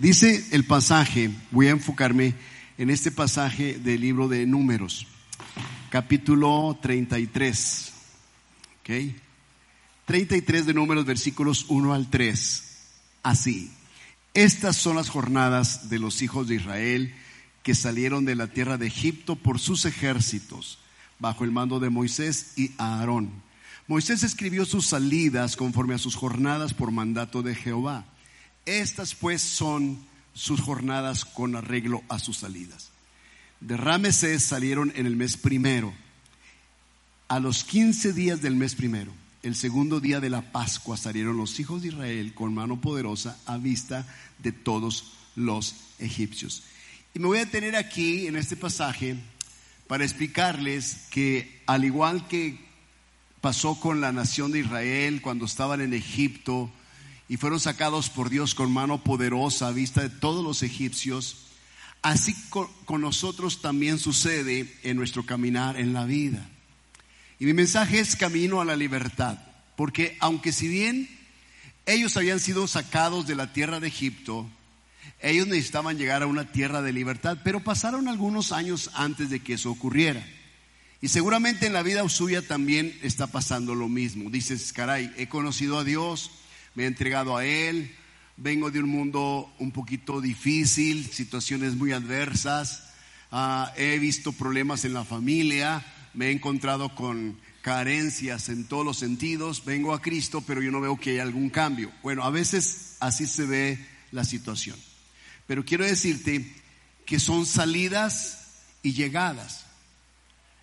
Dice el pasaje, voy a enfocarme en este pasaje del libro de Números, capítulo 33. ¿Ok? 33 de Números, versículos 1 al 3. Así. Estas son las jornadas de los hijos de Israel que salieron de la tierra de Egipto por sus ejércitos, bajo el mando de Moisés y Aarón. Moisés escribió sus salidas conforme a sus jornadas por mandato de Jehová. Estas pues son sus jornadas con arreglo a sus salidas. De Ramesés salieron en el mes primero, a los quince días del mes primero, el segundo día de la Pascua, salieron los hijos de Israel con mano poderosa a vista de todos los egipcios. Y me voy a tener aquí en este pasaje para explicarles que al igual que pasó con la nación de Israel cuando estaban en Egipto, y fueron sacados por Dios con mano poderosa a vista de todos los egipcios, así con, nosotros también sucede en nuestro caminar en la vida. Y mi mensaje es camino a la libertad, porque aunque si bien ellos habían sido sacados de la tierra de Egipto, ellos necesitaban llegar a una tierra de libertad, pero pasaron algunos años antes de que eso ocurriera. Y seguramente en la vida suya también está pasando lo mismo. Dices, caray, he conocido a Dios, me he entregado a Él, vengo de un mundo un poquito difícil, situaciones muy adversas, ah, he visto problemas en la familia, me he encontrado con carencias en todos los sentidos, vengo a Cristo, pero yo no veo que haya algún cambio. Bueno, a veces así se ve la situación. Pero quiero decirte que son salidas y llegadas.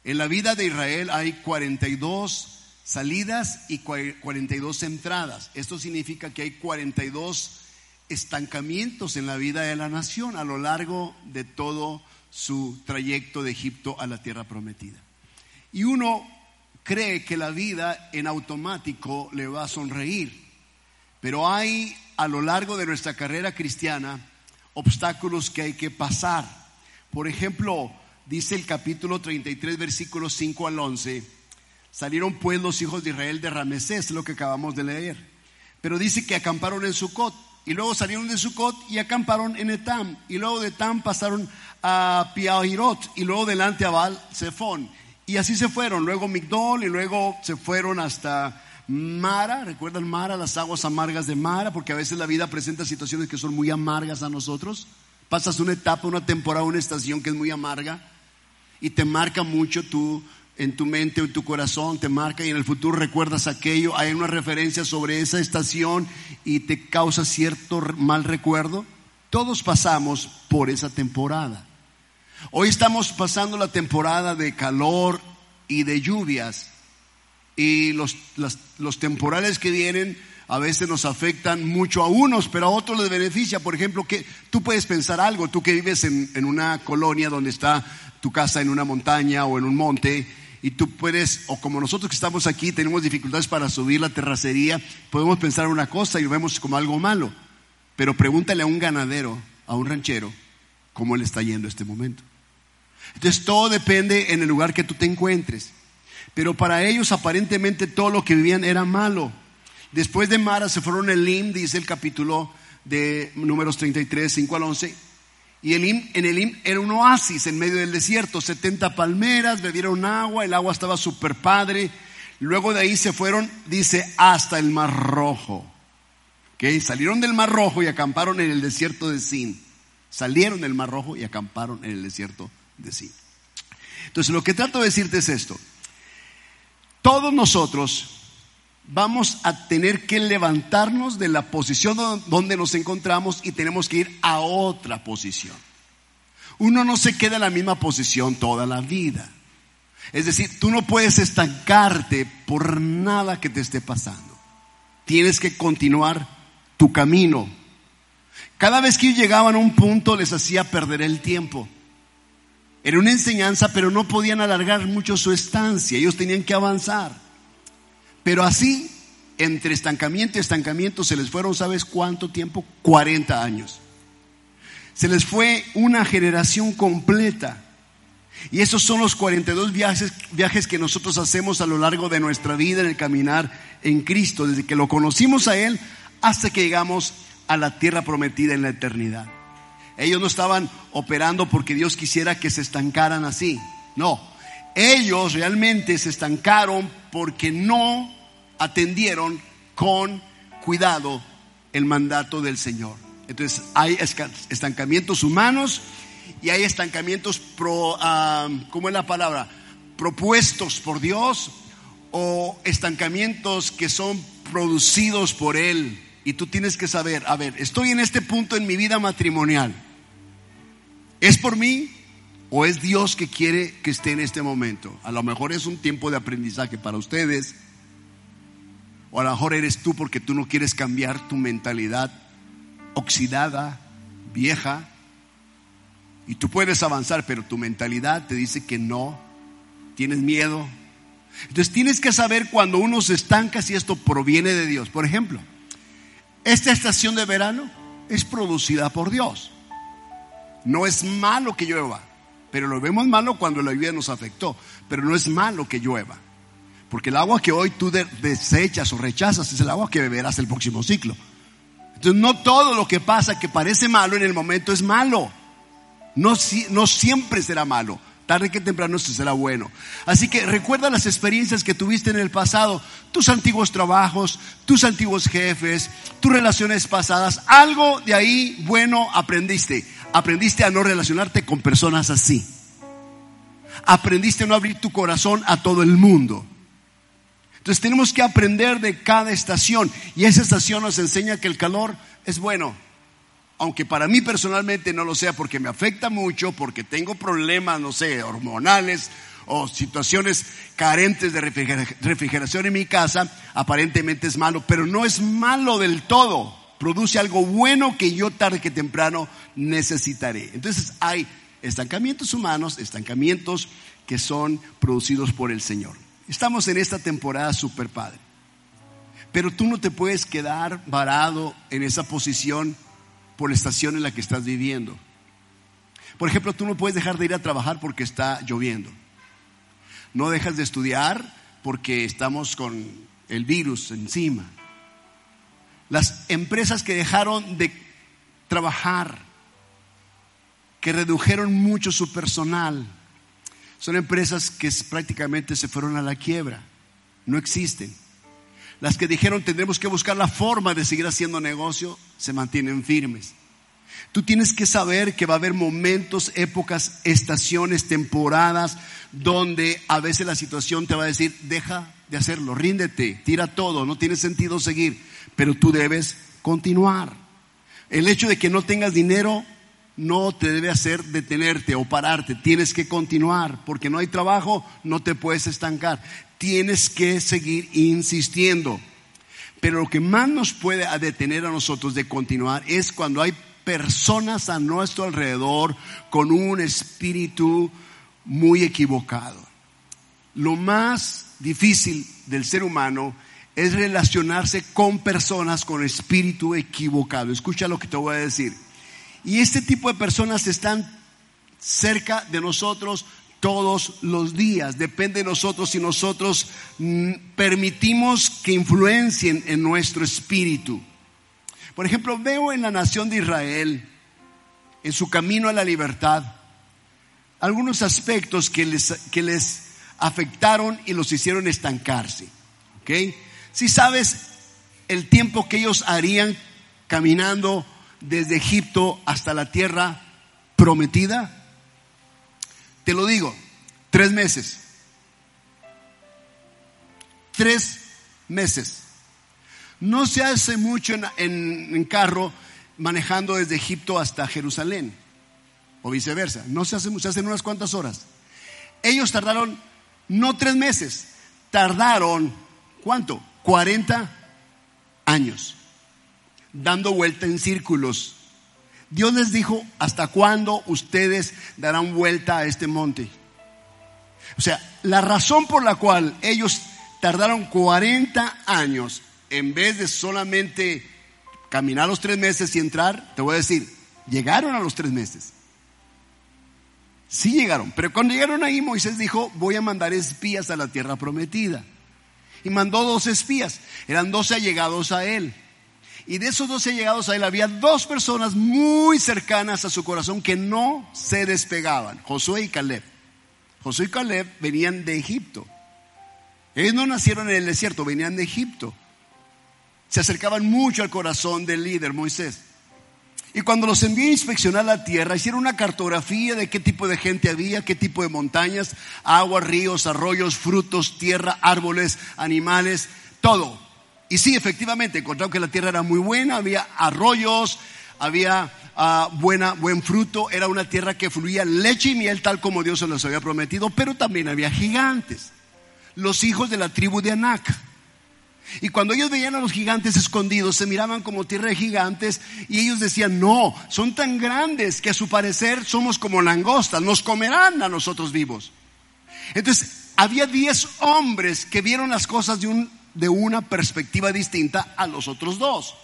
En la vida de Israel hay 42 salidas y 42 entradas. Esto significa que hay 42 estancamientos en la vida de la nación a lo largo de todo su trayecto de Egipto a la tierra prometida. Y uno cree que la vida en automático le va a sonreír, pero hay a lo largo de nuestra carrera cristiana obstáculos que hay que pasar. Por ejemplo, dice el capítulo 33, versículos 5 al 11, Salieron pues los hijos de Israel de Ramesés, lo que acabamos de leer. Pero dice que acamparon en Sucot. Y luego salieron de Sucot y acamparon en Etam. Y luego de Etam pasaron a Piahirot. Y luego delante a Baal Zephon. Y así se fueron. Luego Migdol y luego se fueron hasta Mara. ¿Recuerdan Mara? Las aguas amargas de Mara. Porque a veces la vida presenta situaciones que son muy amargas a nosotros. Pasas una etapa, una temporada, una estación que es muy amarga. Y te marca mucho tu en tu mente o en tu corazón, te marca y en el futuro recuerdas aquello, hay una referencia sobre esa estación y te causa cierto mal recuerdo. Todos pasamos por esa temporada. Hoy estamos pasando la temporada de calor y de lluvias y los, los temporales que vienen a veces nos afectan mucho a unos, pero a otros les beneficia. Por ejemplo, que tú puedes pensar algo, tú que vives en, en una colonia donde está tu casa en una montaña o en un monte, y tú puedes, o como nosotros que estamos aquí tenemos dificultades para subir la terracería, podemos pensar una cosa y lo vemos como algo malo. Pero pregúntale a un ganadero, a un ranchero, cómo le está yendo este momento. Entonces todo depende en el lugar que tú te encuentres. Pero para ellos aparentemente todo lo que vivían era malo. Después de Mara se fueron el Lim, dice el capítulo de números 33, 5 al 11, y el en Elim era un oasis en medio del desierto, 70 palmeras, bebieron agua, el agua estaba súper padre. Luego de ahí se fueron, dice, hasta el Mar Rojo. ¿Okay? Salieron del Mar Rojo y acamparon en el desierto de Sin. Salieron del Mar Rojo y acamparon en el desierto de Sin. Entonces lo que trato de decirte es esto. Todos nosotros vamos a tener que levantarnos de la posición donde nos encontramos y tenemos que ir a otra posición. Uno no se queda en la misma posición toda la vida. Es decir, tú no puedes estancarte por nada que te esté pasando. Tienes que continuar tu camino. Cada vez que llegaban a un punto les hacía perder el tiempo. Era una enseñanza, pero no podían alargar mucho su estancia. Ellos tenían que avanzar. Pero así, entre estancamiento y estancamiento, se les fueron, ¿sabes cuánto tiempo? 40 años. Se les fue una generación completa. Y esos son los 42 viajes, viajes que nosotros hacemos a lo largo de nuestra vida en el caminar en Cristo, desde que lo conocimos a Él hasta que llegamos a la tierra prometida en la eternidad. Ellos no estaban operando porque Dios quisiera que se estancaran así. No, ellos realmente se estancaron porque no atendieron con cuidado el mandato del Señor. Entonces hay estancamientos humanos y hay estancamientos pro, ah, ¿cómo es la palabra? Propuestos por Dios o estancamientos que son producidos por Él. Y tú tienes que saber, a ver, estoy en este punto en mi vida matrimonial. ¿Es por mí o es Dios que quiere que esté en este momento? A lo mejor es un tiempo de aprendizaje para ustedes. O a lo mejor eres tú porque tú no quieres cambiar tu mentalidad oxidada, vieja. Y tú puedes avanzar, pero tu mentalidad te dice que no. Tienes miedo. Entonces tienes que saber cuando uno se estanca si esto proviene de Dios. Por ejemplo, esta estación de verano es producida por Dios. No es malo que llueva, pero lo vemos malo cuando la lluvia nos afectó. Pero no es malo que llueva. Porque el agua que hoy tú desechas o rechazas es el agua que beberás el próximo ciclo. Entonces no todo lo que pasa que parece malo en el momento es malo. No, no siempre será malo. Tarde que temprano será bueno. Así que recuerda las experiencias que tuviste en el pasado, tus antiguos trabajos, tus antiguos jefes, tus relaciones pasadas. Algo de ahí bueno aprendiste. Aprendiste a no relacionarte con personas así. Aprendiste a no abrir tu corazón a todo el mundo. Entonces tenemos que aprender de cada estación. Y esa estación nos enseña que el calor es bueno aunque para mí personalmente no lo sea porque me afecta mucho, porque tengo problemas, no sé, hormonales o situaciones carentes de refrigeración en mi casa, aparentemente es malo, pero no es malo del todo. Produce algo bueno que yo tarde que temprano necesitaré. Entonces hay estancamientos humanos, estancamientos que son producidos por el Señor. Estamos en esta temporada super padre. Pero tú no te puedes quedar varado en esa posición por la estación en la que estás viviendo. Por ejemplo, tú no puedes dejar de ir a trabajar porque está lloviendo. No dejas de estudiar porque estamos con el virus encima. Las empresas que dejaron de trabajar, que redujeron mucho su personal, son empresas que prácticamente se fueron a la quiebra. No existen. Las que dijeron tendremos que buscar la forma de seguir haciendo negocio, se mantienen firmes. Tú tienes que saber que va a haber momentos, épocas, estaciones, temporadas, donde a veces la situación te va a decir, deja de hacerlo, ríndete, tira todo, no tiene sentido seguir, pero tú debes continuar. El hecho de que no tengas dinero no te debe hacer detenerte o pararte, tienes que continuar, porque no hay trabajo, no te puedes estancar tienes que seguir insistiendo. Pero lo que más nos puede detener a nosotros de continuar es cuando hay personas a nuestro alrededor con un espíritu muy equivocado. Lo más difícil del ser humano es relacionarse con personas con espíritu equivocado. Escucha lo que te voy a decir. Y este tipo de personas están cerca de nosotros todos los días. Depende de nosotros si nosotros mm, permitimos que influencien en nuestro espíritu. Por ejemplo, veo en la nación de Israel, en su camino a la libertad, algunos aspectos que les, que les afectaron y los hicieron estancarse. ¿Ok? Si sabes el tiempo que ellos harían caminando desde Egipto hasta la tierra prometida, te lo digo, tres meses. Tres meses. No se hace mucho en, carro manejando desde Egipto hasta Jerusalén o viceversa. No se hace mucho, se hacen unas cuantas horas. Ellos tardaron no tres meses, tardaron, ¿cuánto? 40 años, dando vuelta en círculos Dios les dijo, ¿hasta cuándo ustedes darán vuelta a este monte? O sea, la razón por la cual ellos tardaron 40 años en vez de solamente caminar los tres meses y entrar, te voy a decir, llegaron a los tres meses. Sí llegaron, pero cuando llegaron ahí Moisés dijo, voy a mandar espías a la tierra prometida. Y mandó dos espías, eran dos allegados a él. Y de esos dos allegados a él había dos personas muy cercanas a su corazón que no se despegaban, Josué y Caleb. Josué y Caleb venían de Egipto. Ellos no nacieron en el desierto, venían de Egipto. Se acercaban mucho al corazón del líder Moisés. Y cuando los envió a inspeccionar la tierra, hicieron una cartografía de qué tipo de gente había, qué tipo de montañas, agua, ríos, arroyos, frutos, tierra, árboles, animales, todo. Y sí, efectivamente, encontraron que la tierra era muy buena, había arroyos, había uh, buena, buen fruto, era una tierra que fluía leche y miel tal como Dios se los había prometido, pero también había gigantes, los hijos de la tribu de Anac. Y cuando ellos veían a los gigantes escondidos, se miraban como tierra de gigantes y ellos decían, no, son tan grandes que a su parecer somos como langostas, nos comerán a nosotros vivos. Entonces, había diez hombres que vieron las cosas de, un, de una perspectiva distinta a los otros dos.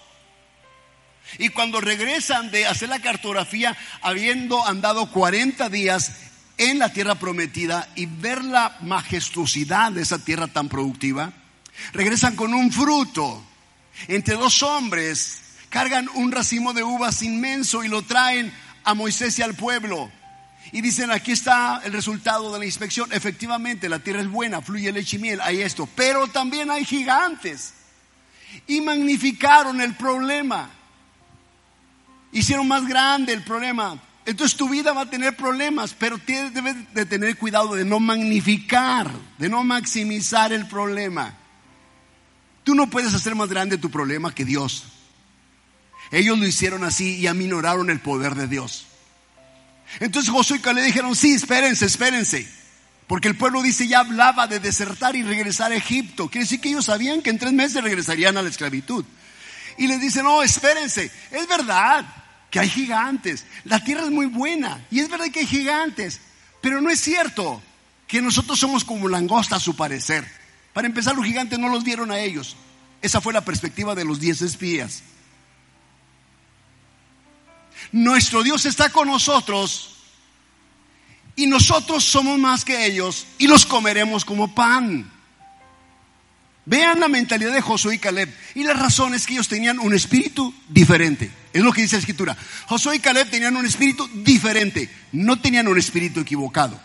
Y cuando regresan de hacer la cartografía, habiendo andado 40 días en la tierra prometida y ver la majestuosidad de esa tierra tan productiva, Regresan con un fruto. Entre dos hombres cargan un racimo de uvas inmenso y lo traen a Moisés y al pueblo. Y dicen, aquí está el resultado de la inspección. Efectivamente, la tierra es buena, fluye leche y miel, hay esto. Pero también hay gigantes. Y magnificaron el problema. Hicieron más grande el problema. Entonces tu vida va a tener problemas, pero debes de tener cuidado de no magnificar, de no maximizar el problema. Tú no puedes hacer más grande tu problema que Dios. Ellos lo hicieron así y aminoraron el poder de Dios. Entonces Josué y Caleb dijeron, sí, espérense, espérense. Porque el pueblo dice, ya hablaba de desertar y regresar a Egipto. Quiere decir que ellos sabían que en tres meses regresarían a la esclavitud. Y les dice, no, espérense. Es verdad que hay gigantes. La tierra es muy buena. Y es verdad que hay gigantes. Pero no es cierto que nosotros somos como langostas a su parecer. Para empezar, los gigantes no los dieron a ellos. Esa fue la perspectiva de los diez espías. Nuestro Dios está con nosotros y nosotros somos más que ellos y los comeremos como pan. Vean la mentalidad de Josué y Caleb y las razones que ellos tenían un espíritu diferente. Es lo que dice la escritura. Josué y Caleb tenían un espíritu diferente, no tenían un espíritu equivocado.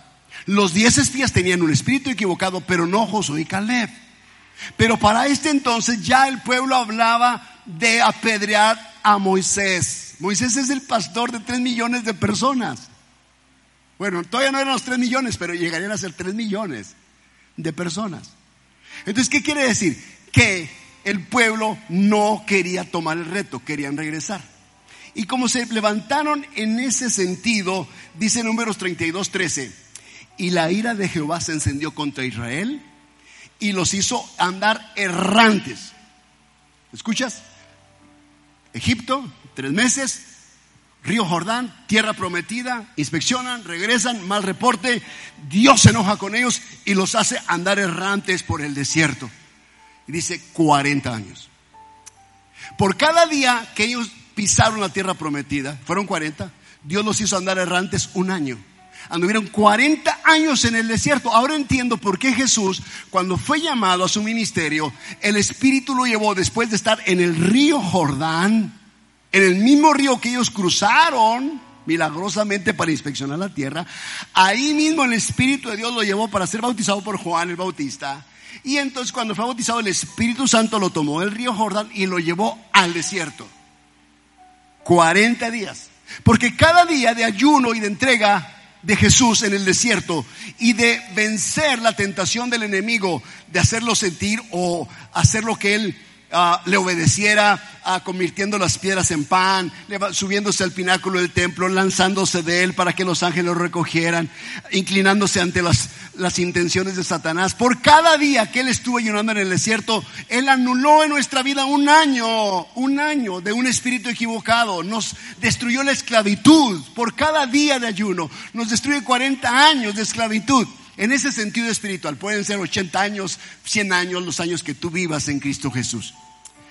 Los diez espías tenían un espíritu equivocado, pero no Josué y Caleb. Pero para este entonces ya el pueblo hablaba de apedrear a Moisés. Moisés es el pastor de tres millones de personas. Bueno, todavía no eran los tres millones, pero llegarían a ser tres millones de personas. Entonces, ¿qué quiere decir? Que el pueblo no quería tomar el reto, querían regresar. Y como se levantaron en ese sentido, dice números 32, 13 y la ira de Jehová se encendió contra Israel y los hizo andar errantes. ¿Escuchas? Egipto, tres meses, Río Jordán, tierra prometida, inspeccionan, regresan, mal reporte, Dios se enoja con ellos y los hace andar errantes por el desierto. Y dice 40 años. Por cada día que ellos pisaron la tierra prometida, fueron 40, Dios los hizo andar errantes un año anduvieron 40 años en el desierto. Ahora entiendo por qué Jesús, cuando fue llamado a su ministerio, el Espíritu lo llevó después de estar en el río Jordán, en el mismo río que ellos cruzaron milagrosamente para inspeccionar la tierra. Ahí mismo el Espíritu de Dios lo llevó para ser bautizado por Juan el Bautista. Y entonces cuando fue bautizado el Espíritu Santo lo tomó del río Jordán y lo llevó al desierto. 40 días. Porque cada día de ayuno y de entrega de Jesús en el desierto y de vencer la tentación del enemigo de hacerlo sentir o hacer lo que él Ah, le obedeciera, uh, convirtiendo las piedras en pan, subiéndose al pináculo del templo, lanzándose de él para que los ángeles lo recogieran, inclinándose ante las, las intenciones de Satanás. Por cada día que él estuvo ayunando en el desierto, él anuló en nuestra vida un año, un año de un espíritu equivocado. Nos destruyó la esclavitud por cada día de ayuno. Nos destruye 40 años de esclavitud. En ese sentido espiritual, pueden ser 80 años, 100 años, los años que tú vivas en Cristo Jesús.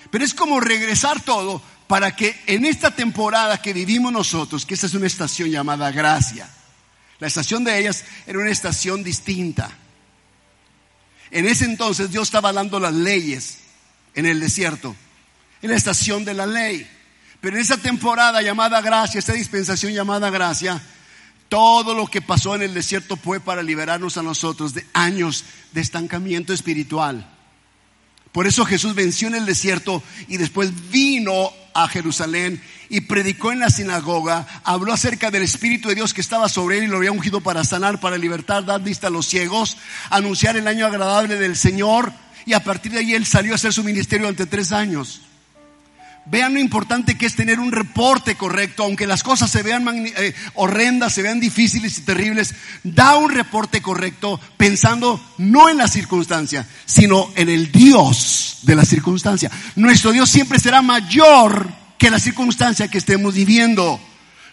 Pero es como regresar todo para que en esta temporada que vivimos nosotros, que esta es una estación llamada gracia, la estación de ellas era una estación distinta. En ese entonces Dios estaba dando las leyes en el desierto. en la estación de la ley. Pero en esa temporada llamada gracia, esta dispensación llamada gracia, todo lo que pasó en el desierto fue para liberarnos a nosotros de años de estancamiento espiritual. Por eso Jesús venció en el desierto y después vino a Jerusalén y predicó en la sinagoga, habló acerca del Espíritu de Dios que estaba sobre él y lo había ungido para sanar, para libertar, dar vista a los ciegos, anunciar el año agradable del Señor y a partir de ahí él salió a hacer su ministerio ante tres años. Vean lo importante que es tener un reporte correcto, aunque las cosas se vean eh, horrendas, se vean difíciles y terribles, da un reporte correcto pensando no en la circunstancia, sino en el Dios de la circunstancia. Nuestro Dios siempre será mayor que la circunstancia que estemos viviendo.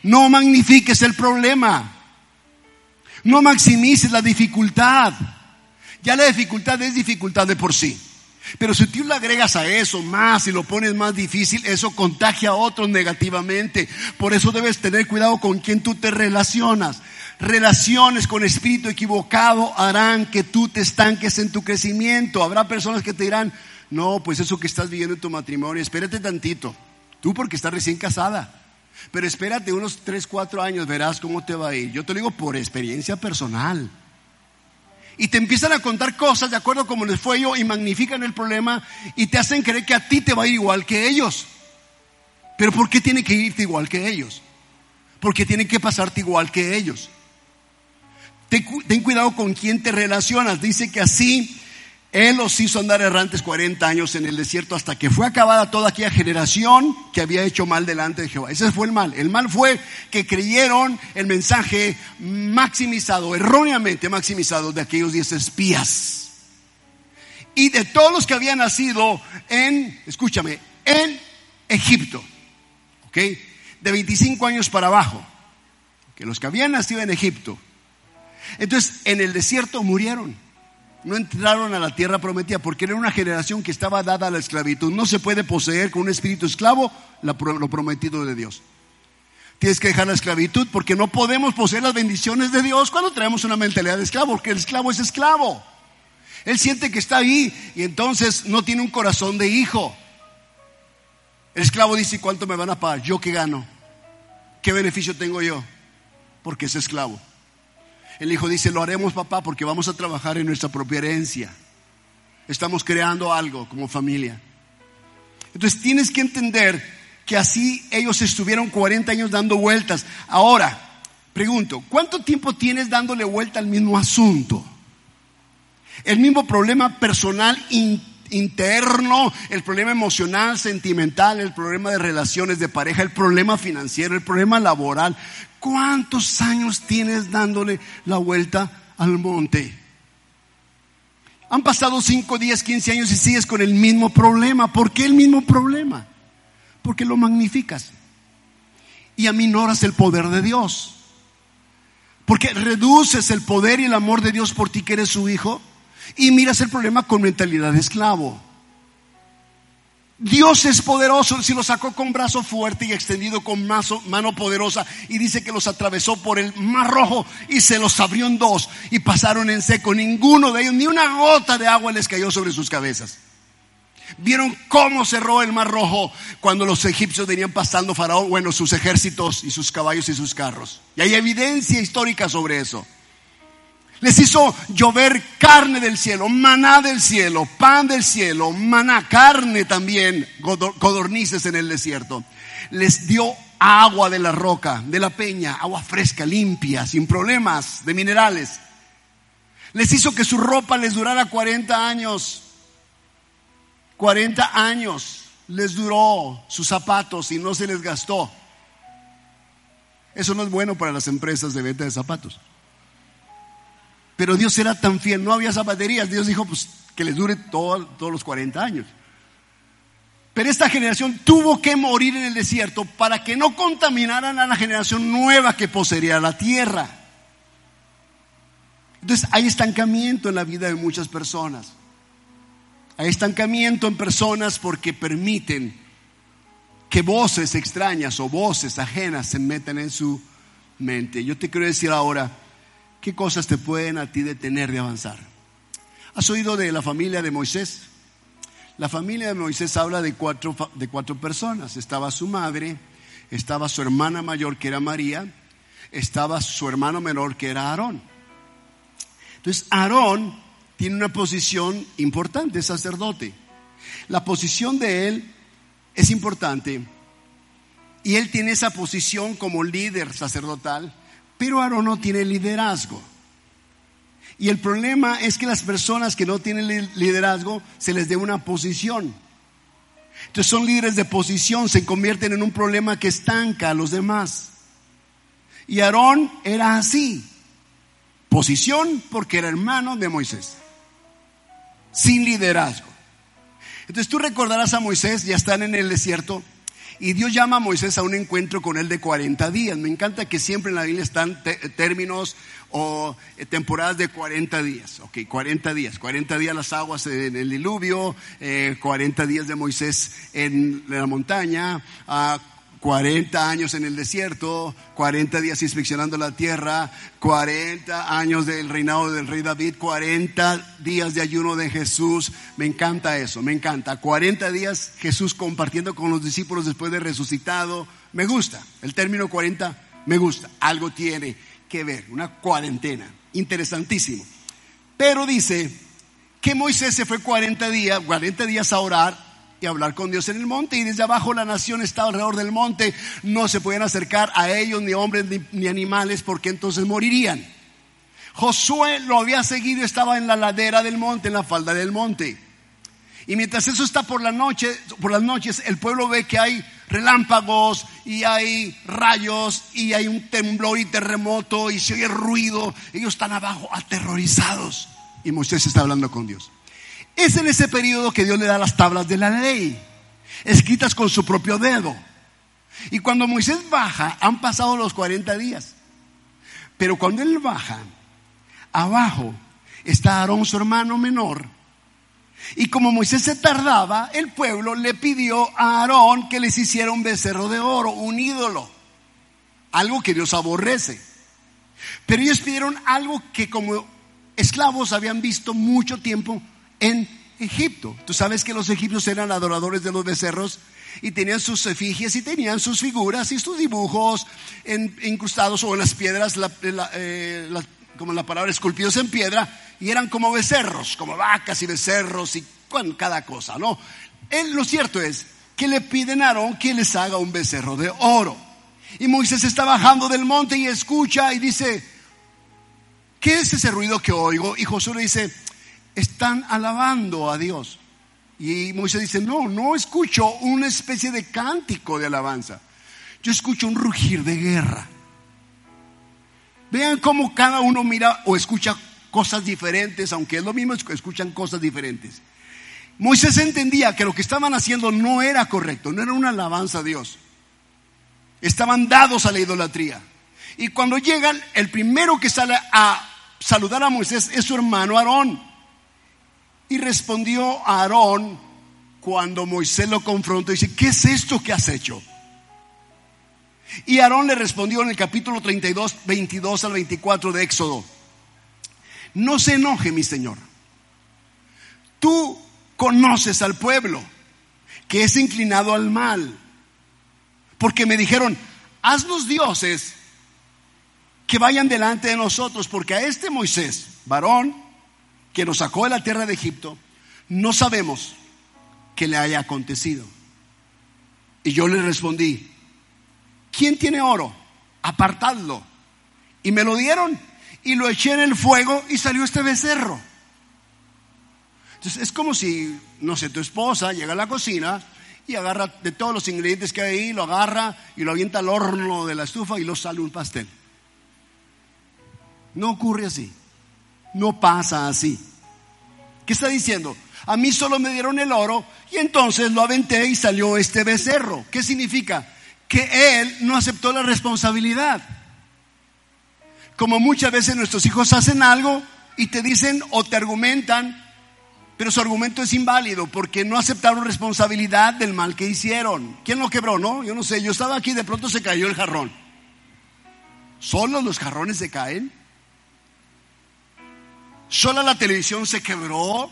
No magnifiques el problema. No maximices la dificultad. Ya la dificultad es dificultad de por sí. Pero si tú le agregas a eso más y lo pones más difícil, eso contagia a otros negativamente. Por eso debes tener cuidado con quien tú te relacionas. Relaciones con espíritu equivocado harán que tú te estanques en tu crecimiento. Habrá personas que te dirán, no, pues eso que estás viviendo en tu matrimonio, espérate tantito. Tú porque estás recién casada. Pero espérate unos 3, 4 años, verás cómo te va a ir. Yo te lo digo por experiencia personal y te empiezan a contar cosas de acuerdo a cómo les fue yo y magnifican el problema y te hacen creer que a ti te va a ir igual que ellos. Pero ¿por qué tiene que irte igual que ellos? Porque tiene que pasarte igual que ellos. Ten, cuidado con quién te relacionas. Dice que así él los hizo andar errantes 40 años en el desierto hasta que fue acabada toda aquella generación que había hecho mal delante de Jehová. Ese fue el mal. El mal fue que creyeron el mensaje maximizado, erróneamente maximizado de aquellos diez espías. Y de todos los que habían nacido en, escúchame, en Egipto, ¿ok? De 25 años para abajo, que los que habían nacido en Egipto. Entonces, en el desierto murieron no entraron a la tierra prometida porque era una generación que estaba dada a la esclavitud. No se puede poseer con un espíritu esclavo lo prometido de Dios. Tienes que dejar la esclavitud porque no podemos poseer las bendiciones de Dios cuando traemos una mentalidad de esclavo, porque el esclavo es esclavo. Él siente que está ahí y entonces no tiene un corazón de hijo. El esclavo dice, ¿cuánto me van a pagar? ¿Yo qué gano? ¿Qué beneficio tengo yo? Porque es esclavo. El hijo dice, lo haremos papá porque vamos a trabajar en nuestra propia herencia. Estamos creando algo como familia. Entonces tienes que entender que así ellos estuvieron 40 años dando vueltas. Ahora, pregunto, ¿cuánto tiempo tienes dándole vuelta al mismo asunto? El mismo problema personal interno, el problema emocional, sentimental, el problema de relaciones de pareja, el problema financiero, el problema laboral. ¿Cuántos años tienes dándole la vuelta al monte? Han pasado 5, 10, 15 años y sigues con el mismo problema. ¿Por qué el mismo problema? Porque lo magnificas y aminoras el poder de Dios. Porque reduces el poder y el amor de Dios por ti que eres su hijo y miras el problema con mentalidad de esclavo. Dios es poderoso, si lo sacó con brazo fuerte y extendido con mano poderosa y dice que los atravesó por el mar rojo y se los abrió en dos y pasaron en seco. Ninguno de ellos, ni una gota de agua les cayó sobre sus cabezas. Vieron cómo cerró el mar rojo cuando los egipcios venían pasando faraón, bueno, sus ejércitos y sus caballos y sus carros. Y hay evidencia histórica sobre eso. Les hizo llover carne del cielo, maná del cielo, pan del cielo, maná, carne también, codornices en el desierto. Les dio agua de la roca, de la peña, agua fresca, limpia, sin problemas de minerales. Les hizo que su ropa les durara 40 años. 40 años les duró sus zapatos y no se les gastó. Eso no es bueno para las empresas de venta de zapatos. Pero Dios era tan fiel, no había zapaterías. Dios dijo, pues que les dure todos los 40 años. Pero esta generación tuvo que morir en el desierto para que no contaminaran a la generación nueva que poseería la tierra. Entonces hay estancamiento en la vida de muchas personas. Hay estancamiento en personas porque permiten que voces extrañas o voces ajenas se metan en su mente. Yo te quiero decir ahora, ¿Qué cosas te pueden a ti detener de avanzar? ¿Has oído de la familia de Moisés? La familia de Moisés habla de cuatro, de cuatro personas. Estaba su madre, estaba su hermana mayor que era María, estaba su hermano menor que era Aarón. Entonces, Aarón tiene una posición importante, sacerdote. La posición de él es importante y él tiene esa posición como líder sacerdotal, pero Aarón no tiene liderazgo. Y el problema es que las personas que no tienen liderazgo se les dé una posición. Entonces son líderes de posición, se convierten en un problema que estanca a los demás. Y Aarón era así. Posición porque era hermano de Moisés. Sin liderazgo. Entonces tú recordarás a Moisés, ya están en el desierto, y Dios llama a Moisés a un encuentro con él de 40 días. Me encanta que siempre en la Biblia están términos o eh, temporadas de 40 días. Ok, 40 días. 40 días las aguas en el diluvio, 40 eh, días de Moisés en la montaña, 40 años en el desierto, 40 días inspeccionando la tierra, 40 años del reinado del rey David, 40 días de ayuno de Jesús. Me encanta eso, me encanta. 40 días Jesús compartiendo con los discípulos después de resucitado. Me gusta. El término 40 me gusta. Algo tiene que ver, una cuarentena. Interesantísimo. Pero dice que Moisés se fue 40 días, 40 días a orar y hablar con Dios en el monte. Y desde abajo la nación estaba alrededor del monte. No se podían acercar a ellos ni hombres ni, animales porque entonces morirían. Josué lo había seguido, estaba en la ladera del monte, en la falda del monte. Y mientras eso está por la noche, por las noches, el pueblo ve que hay relámpagos y hay rayos y hay un temblor y terremoto y se oye ruido. Ellos están abajo aterrorizados. Y Moisés está hablando con Dios. Es en ese periodo que Dios le da las tablas de la ley, escritas con su propio dedo. Y cuando Moisés baja, han pasado los 40 días. Pero cuando él baja, abajo está Aarón, su hermano menor. Y como Moisés se tardaba, el pueblo le pidió a Aarón que les hiciera un becerro de oro, un ídolo. Algo que Dios aborrece. Pero ellos pidieron algo que como esclavos habían visto mucho tiempo en Egipto. Tú sabes que los egipcios eran adoradores de los becerros y tenían sus efigies y tenían sus figuras y sus dibujos incrustados o en las piedras, eh, como la palabra, esculpidos en piedra, y eran como becerros, como vacas y becerros y cada cosa, ¿no? lo cierto es que le piden a Aarón que les haga un becerro de oro. Y Moisés está bajando del monte y escucha y dice, ¿qué es ese ruido que oigo? Y Josué le dice, están alabando a Dios. Y Moisés dice, no, no escucho una especie de cántico de alabanza. Yo escucho un rugir de guerra. Vean cómo cada uno mira o escucha cosas diferentes, aunque es lo mismo, escuchan cosas diferentes. Moisés entendía que lo que estaban haciendo no era correcto, no era una alabanza a Dios. Estaban dados a la idolatría. Y cuando llegan, el primero que sale a saludar a Moisés es su hermano Aarón. Y respondió Aarón cuando Moisés lo confrontó y dice, ¿qué es esto que has hecho? Y Aarón le respondió en el capítulo 32, 22 al 24 de Éxodo, no se enoje mi Señor, tú conoces al pueblo que es inclinado al mal, porque me dijeron, haznos dioses que vayan delante de nosotros, porque a este Moisés, varón, que nos sacó de la tierra de Egipto, no sabemos qué le haya acontecido. Y yo le respondí, ¿quién tiene oro? Apartadlo. Y me lo dieron y lo eché en el fuego y salió este becerro. Entonces es como si, no sé, tu esposa llega a la cocina y agarra de todos los ingredientes que hay ahí, lo agarra y lo avienta al horno de la estufa y lo sale un pastel. No ocurre así. No pasa así. ¿Qué está diciendo? A mí solo me dieron el oro y entonces lo aventé y salió este becerro. ¿Qué significa? Que él no aceptó la responsabilidad. Como muchas veces nuestros hijos hacen algo y te dicen o te argumentan, pero su argumento es inválido porque no aceptaron responsabilidad del mal que hicieron. ¿Quién lo quebró? No, yo no sé. Yo estaba aquí y de pronto se cayó el jarrón. ¿Solo los jarrones se caen? Sola la televisión se quebró.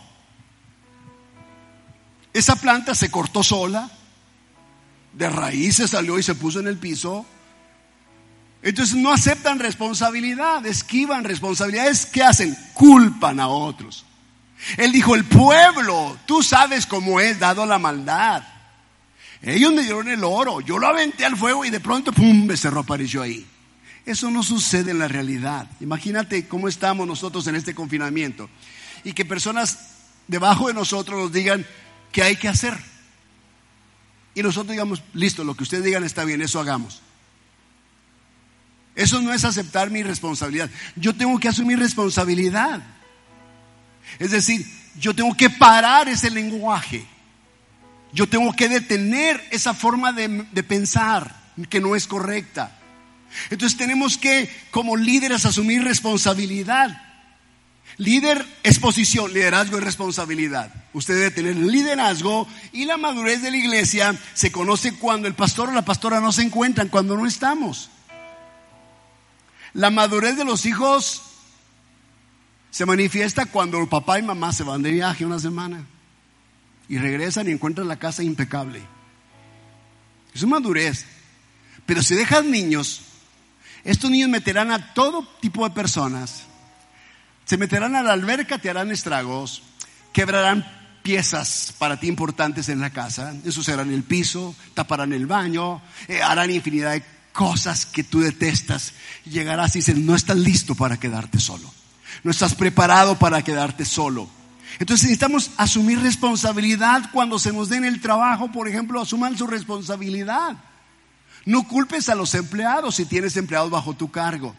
Esa planta se cortó sola, de raíz se salió y se puso en el piso. Entonces no aceptan responsabilidad, esquivan responsabilidades. ¿Qué hacen? Culpan a otros. Él dijo, el pueblo, tú sabes cómo es dado la maldad. Ellos me dieron el oro, yo lo aventé al fuego y de pronto, ¡pum!, becerro apareció ahí. Eso no sucede en la realidad. Imagínate cómo estamos nosotros en este confinamiento y que personas debajo de nosotros nos digan qué hay que hacer. Y nosotros digamos, listo, lo que ustedes digan está bien, eso hagamos. Eso no es aceptar mi responsabilidad. Yo tengo que asumir responsabilidad. Es decir, yo tengo que parar ese lenguaje. Yo tengo que detener esa forma de, pensar que no es correcta. Entonces tenemos que, como líderes, asumir responsabilidad. Líder es posición, liderazgo es responsabilidad. Usted debe tener liderazgo y la madurez de la iglesia se conoce cuando el pastor o la pastora no se encuentran, cuando no estamos. La madurez de los hijos se manifiesta cuando el papá y mamá se van de viaje una semana y regresan y encuentran la casa impecable. Es madurez. Pero si dejas niños, estos niños meterán a todo tipo de personas. Se meterán a la alberca, te harán estragos, quebrarán piezas para ti importantes en la casa, ensuciarán el piso, taparán el baño, eh, harán infinidad de cosas que tú detestas. Llegarás y dices, no estás listo para quedarte solo. No estás preparado para quedarte solo. Entonces necesitamos asumir responsabilidad cuando se nos den el trabajo, por ejemplo, asuman su responsabilidad. No culpes a los empleados si tienes empleados bajo tu cargo.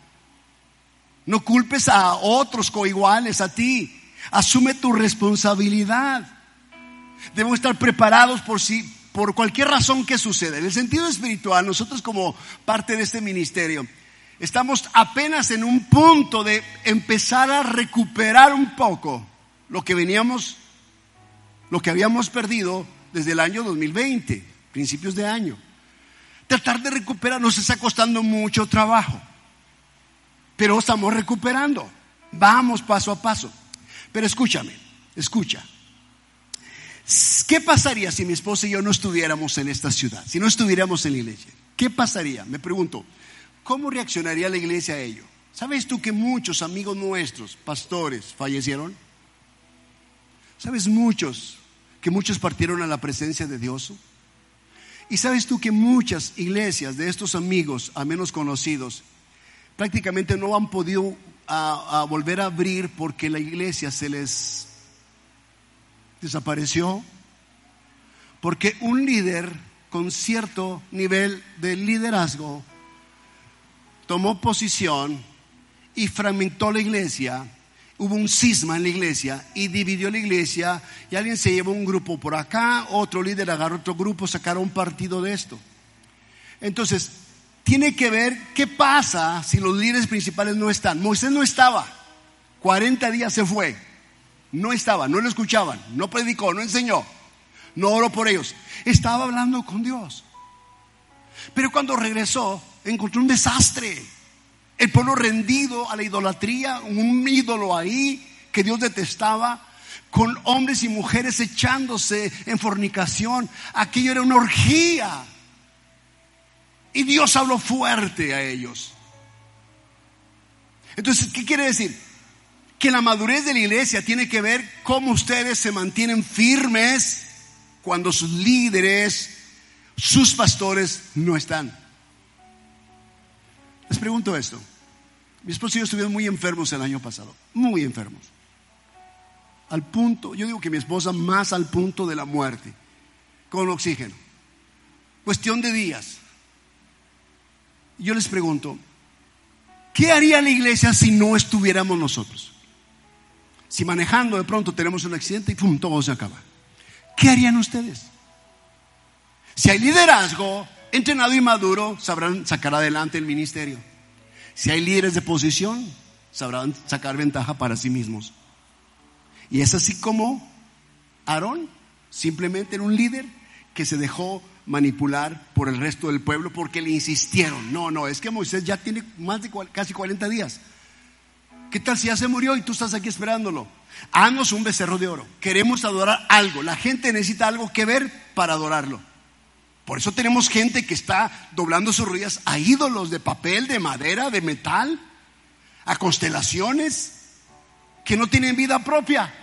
No culpes a otros coiguales a ti. Asume tu responsabilidad. Debemos estar preparados por si por cualquier razón que suceda. En el sentido espiritual, nosotros como parte de este ministerio estamos apenas en un punto de empezar a recuperar un poco lo que veníamos, lo que habíamos perdido desde el año 2020, principios de año. Tratar de recuperar nos está costando mucho trabajo, pero estamos recuperando. Vamos paso a paso. Pero escúchame, escucha. ¿Qué pasaría si mi esposa y yo no estuviéramos en esta ciudad? Si no estuviéramos en la iglesia. ¿Qué pasaría? Me pregunto, ¿cómo reaccionaría la iglesia a ello? ¿Sabes tú que muchos amigos nuestros, pastores, fallecieron? ¿Sabes muchos que muchos partieron a la presencia de Dios? Y sabes tú que muchas iglesias de estos amigos, a menos conocidos, prácticamente no han podido volver a abrir porque la iglesia se les desapareció. Porque un líder con cierto nivel de liderazgo tomó posición y fragmentó la iglesia, hubo un cisma en la iglesia y dividió la iglesia y alguien se llevó un grupo por acá, otro líder agarró otro grupo, sacaron partido de esto. Entonces, tiene que ver qué pasa si los líderes principales no están. Moisés no estaba, 40 días se fue, no estaba, no lo escuchaban, no predicó, no enseñó, no oró por ellos, estaba hablando con Dios. Pero cuando regresó, encontró un desastre. El pueblo rendido a la idolatría, un ídolo ahí que Dios detestaba, con hombres y mujeres echándose en fornicación. Aquello era una orgía. Y Dios habló fuerte a ellos. Entonces, ¿qué quiere decir? Que la madurez de la iglesia tiene que ver cómo ustedes se mantienen firmes cuando sus líderes, sus pastores no están. Les pregunto esto. Mi esposo y yo estuvimos muy enfermos el año pasado, muy enfermos. Al punto, yo digo que mi esposa más al punto de la muerte, con oxígeno. Cuestión de días. Yo les pregunto, ¿qué haría la iglesia si no estuviéramos nosotros? Si manejando de pronto tenemos un accidente y pum, todo se acaba. ¿Qué harían ustedes? Si hay liderazgo, entrenado y maduro, sabrán sacar adelante el ministerio. Si hay líderes de posición, sabrán sacar ventaja para sí mismos. Y es así como Aarón simplemente era un líder que se dejó manipular por el resto del pueblo porque le insistieron. No, no, es que Moisés ya tiene más de casi 40 días. ¿Qué tal si ya se murió y tú estás aquí esperándolo? Haznos un becerro de oro. Queremos adorar algo. La gente necesita algo que ver para adorarlo. Por eso tenemos gente que está doblando sus rodillas a ídolos de papel, de madera, de metal, a constelaciones que no tienen vida propia.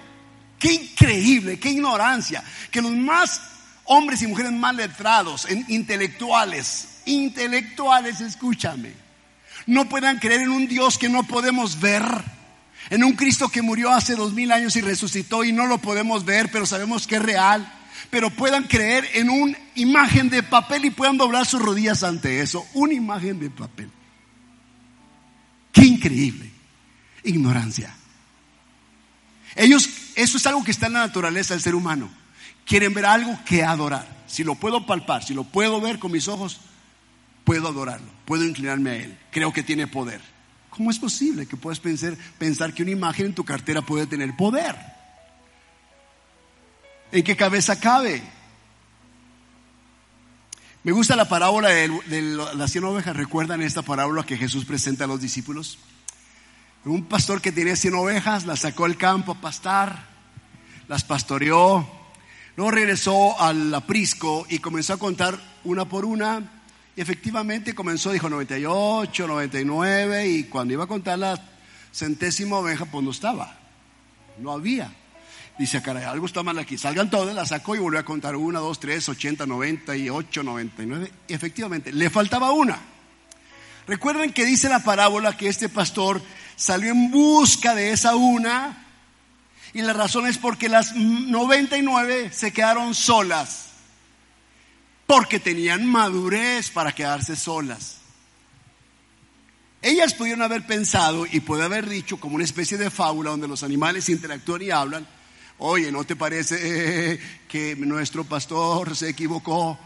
Qué increíble, qué ignorancia. Que los más hombres y mujeres más letrados, intelectuales, intelectuales, escúchame, no puedan creer en un Dios que no podemos ver, en un Cristo que murió hace dos mil años y resucitó y no lo podemos ver, pero sabemos que es real, pero puedan creer en una imagen de papel y puedan doblar sus rodillas ante eso, una imagen de papel. Qué increíble, ignorancia. Ellos, eso es algo que está en la naturaleza del ser humano. Quieren ver algo que adorar. Si lo puedo palpar, si lo puedo ver con mis ojos, puedo adorarlo, puedo inclinarme a Él. Creo que tiene poder. ¿Cómo es posible que puedas pensar, pensar que una imagen en tu cartera puede tener poder? ¿En qué cabeza cabe? Me gusta la parábola de, las cien ovejas. ¿Recuerdan esta parábola que Jesús presenta a los discípulos? Un pastor que tenía cien ovejas, las sacó al campo a pastar, las pastoreó, Luego regresó al aprisco y comenzó a contar una por una. Y efectivamente comenzó, dijo 98, 99, y cuando iba a contar la centésima oveja, pues no estaba. No había. Dice, caray, algo está mal aquí. Salgan todas, la sacó y volvió a contar una, dos, tres, ochenta, noventa y ocho, noventa y nueve. Efectivamente, le faltaba una. Recuerden que dice la parábola que este pastor salió en busca de esa una y la razón es porque las 99 se quedaron solas. Porque tenían madurez para quedarse solas. Ellas pudieron haber pensado y puede haber dicho como una especie de fábula donde los animales interactúan y hablan. Oye, ¿no te parece que nuestro pastor se equivocó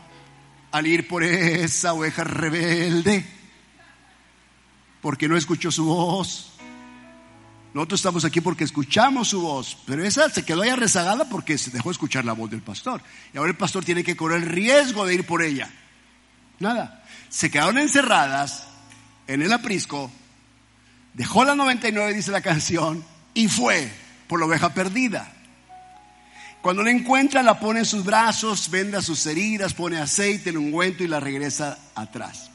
al ir por esa oveja rebelde? Porque no escuchó su voz. Nosotros estamos aquí porque escuchamos su voz, pero esa se quedó ya rezagada porque se dejó escuchar la voz del pastor. Y ahora el pastor tiene que correr el riesgo de ir por ella. Nada. Se quedaron encerradas en el aprisco, dejó la 99, dice la canción, y fue por la oveja perdida. Cuando la encuentra, la pone en sus brazos, venda sus heridas, pone aceite, el ungüento y la regresa atrás.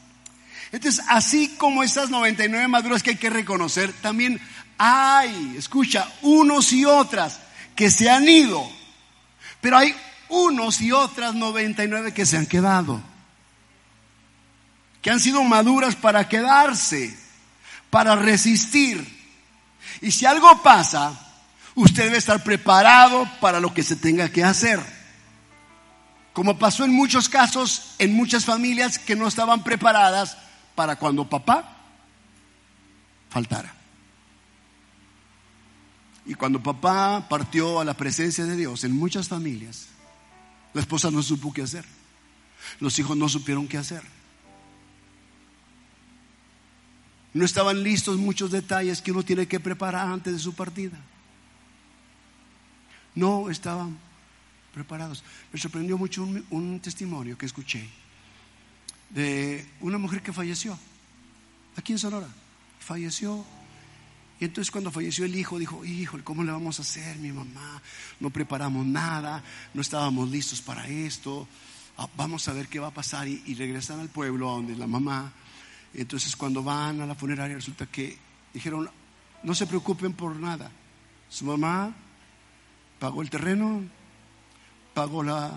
Entonces, así como esas 99 maduras que hay que reconocer, también hay, escucha, unos y otras que se han ido, pero hay unos y otras 99 que se han quedado, que han sido maduras para quedarse, para resistir. Y si algo pasa, usted debe estar preparado para lo que se tenga que hacer. Como pasó en muchos casos, en muchas familias que no estaban preparadas para cuando papá faltara. Y cuando papá partió a la presencia de Dios en muchas familias, la esposa no supo qué hacer. Los hijos no supieron qué hacer. No estaban listos muchos detalles que uno tiene que preparar antes de su partida. No estaban preparados. Me sorprendió mucho un, testimonio que escuché de una mujer que falleció aquí en Sonora. Falleció y entonces cuando falleció el hijo, dijo, hijo, ¿cómo le vamos a hacer, mi mamá? No preparamos nada, no estábamos listos para esto, ah, vamos a ver qué va a pasar. Y, regresan al pueblo donde la mamá. Entonces cuando van a la funeraria resulta que dijeron, no se preocupen por nada. Su mamá pagó el terreno, pagó la,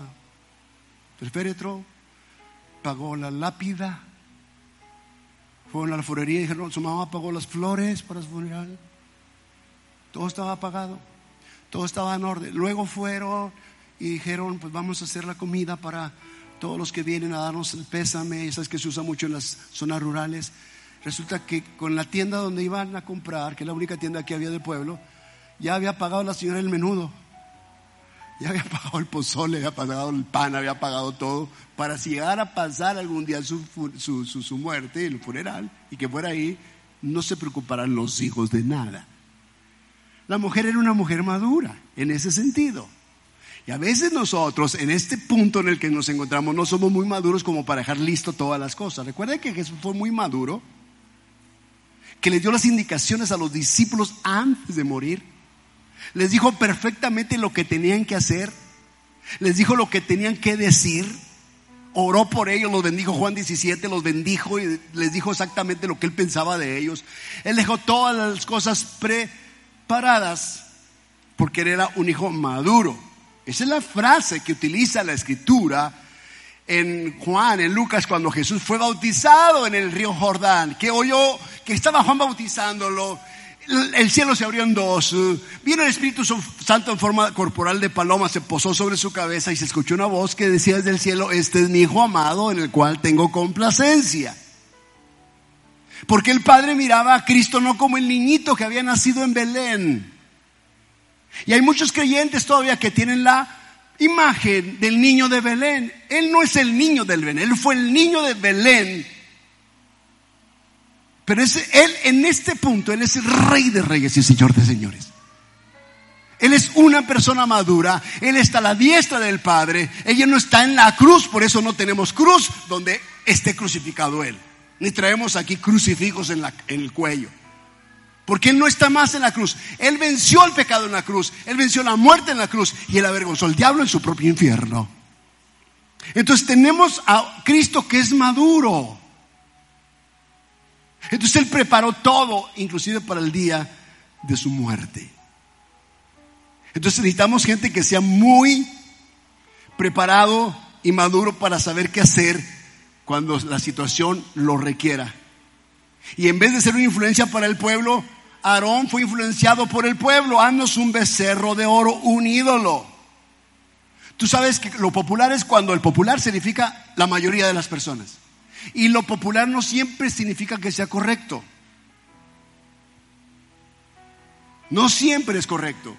el féretro, pagó la lápida, fueron a la florería y dijeron, su mamá pagó las flores para su funeral. Todo estaba pagado, todo estaba en orden. Luego fueron y dijeron, pues vamos a hacer la comida para todos los que vienen a darnos el pésame. Esas que se usa mucho en las zonas rurales. Resulta que con la tienda donde iban a comprar, que es la única tienda que había del pueblo, ya había pagado la señora el menudo. Ya había pagado el pozole, había pagado el pan, había pagado todo, para si llegara a pasar algún día su, su, su, muerte, el funeral, y que fuera ahí, no se preocuparan los hijos de nada. La mujer era una mujer madura, en ese sentido. Y a veces nosotros, en este punto en el que nos encontramos, no somos muy maduros como para dejar listo todas las cosas. Recuerden que Jesús fue muy maduro, que le dio las indicaciones a los discípulos antes de morir. Les dijo perfectamente lo que tenían que hacer. Les dijo lo que tenían que decir. Oró por ellos, los bendijo Juan 17, los bendijo y les dijo exactamente lo que él pensaba de ellos. Él dejó todas las cosas preparadas porque él era un hijo maduro. Esa es la frase que utiliza la escritura en Juan, en Lucas, cuando Jesús fue bautizado en el río Jordán, que oyó que estaba Juan bautizándolo, el cielo se abrió en dos, vino el Espíritu Santo en forma corporal de paloma, se posó sobre su cabeza y se escuchó una voz que decía desde el cielo, este es mi hijo amado en el cual tengo complacencia. Porque el Padre miraba a Cristo no como el niñito que había nacido en Belén. Y hay muchos creyentes todavía que tienen la imagen del niño de Belén. Él no es el niño del Belén, él fue el niño de Belén. Pero es, él en este punto, él es el rey de reyes y señor de señores. Él es una persona madura, Él está a la diestra del Padre, ella no está en la cruz, por eso no tenemos cruz donde esté crucificado Él. Ni traemos aquí crucifijos en, en el cuello. Porque Él no está más en la cruz. Él venció el pecado en la cruz. Él venció la muerte en la cruz. Y Él avergonzó al diablo en su propio infierno. Entonces tenemos a Cristo que es maduro. Entonces Él preparó todo, inclusive para el día de su muerte. Entonces necesitamos gente que sea muy preparado y maduro para saber qué hacer cuando la situación lo requiera. Y en vez de ser una influencia para el pueblo, Aarón fue influenciado por el pueblo. Haznos un becerro de oro, un ídolo. Tú sabes que lo popular es cuando el popular significa la mayoría de las personas. Y lo popular no siempre significa que sea correcto. No siempre es correcto.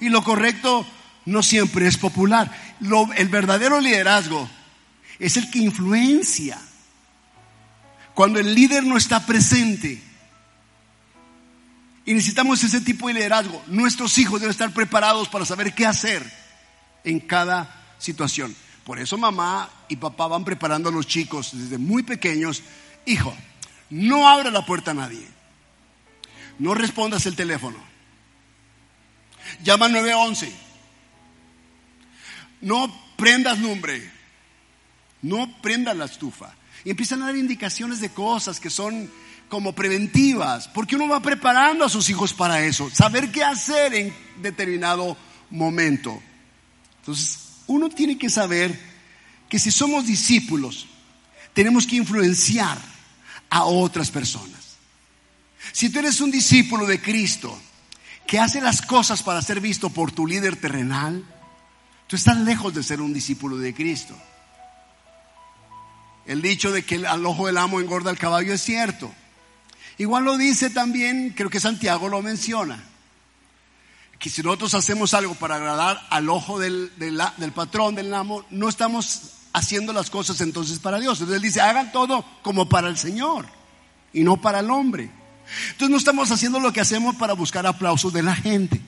Y lo correcto no siempre es popular. el verdadero liderazgo es el que influencia cuando el líder no está presente. Y necesitamos ese tipo de liderazgo. Nuestros hijos deben estar preparados para saber qué hacer en cada situación. Por eso mamá y papá van preparando a los chicos desde muy pequeños. Hijo, no abra la puerta a nadie. No respondas el teléfono. Llama 911. No prendas lumbre. No prendas la estufa. Y empiezan a dar indicaciones de cosas que son como preventivas, porque uno va preparando a sus hijos para eso, saber qué hacer en determinado momento. Entonces, uno tiene que saber que si somos discípulos, tenemos que influenciar a otras personas. Si tú eres un discípulo de Cristo, que hace las cosas para ser visto por tu líder terrenal, tú estás lejos de ser un discípulo de Cristo. El dicho de que al ojo del amo engorda el caballo es cierto. Igual lo dice también, creo que Santiago lo menciona, que si nosotros hacemos algo para agradar al ojo del, del, patrón, del amo, no estamos haciendo las cosas entonces para Dios. Entonces él dice, hagan todo como para el Señor y no para el hombre. Entonces no estamos haciendo lo que hacemos para buscar aplausos de la gente.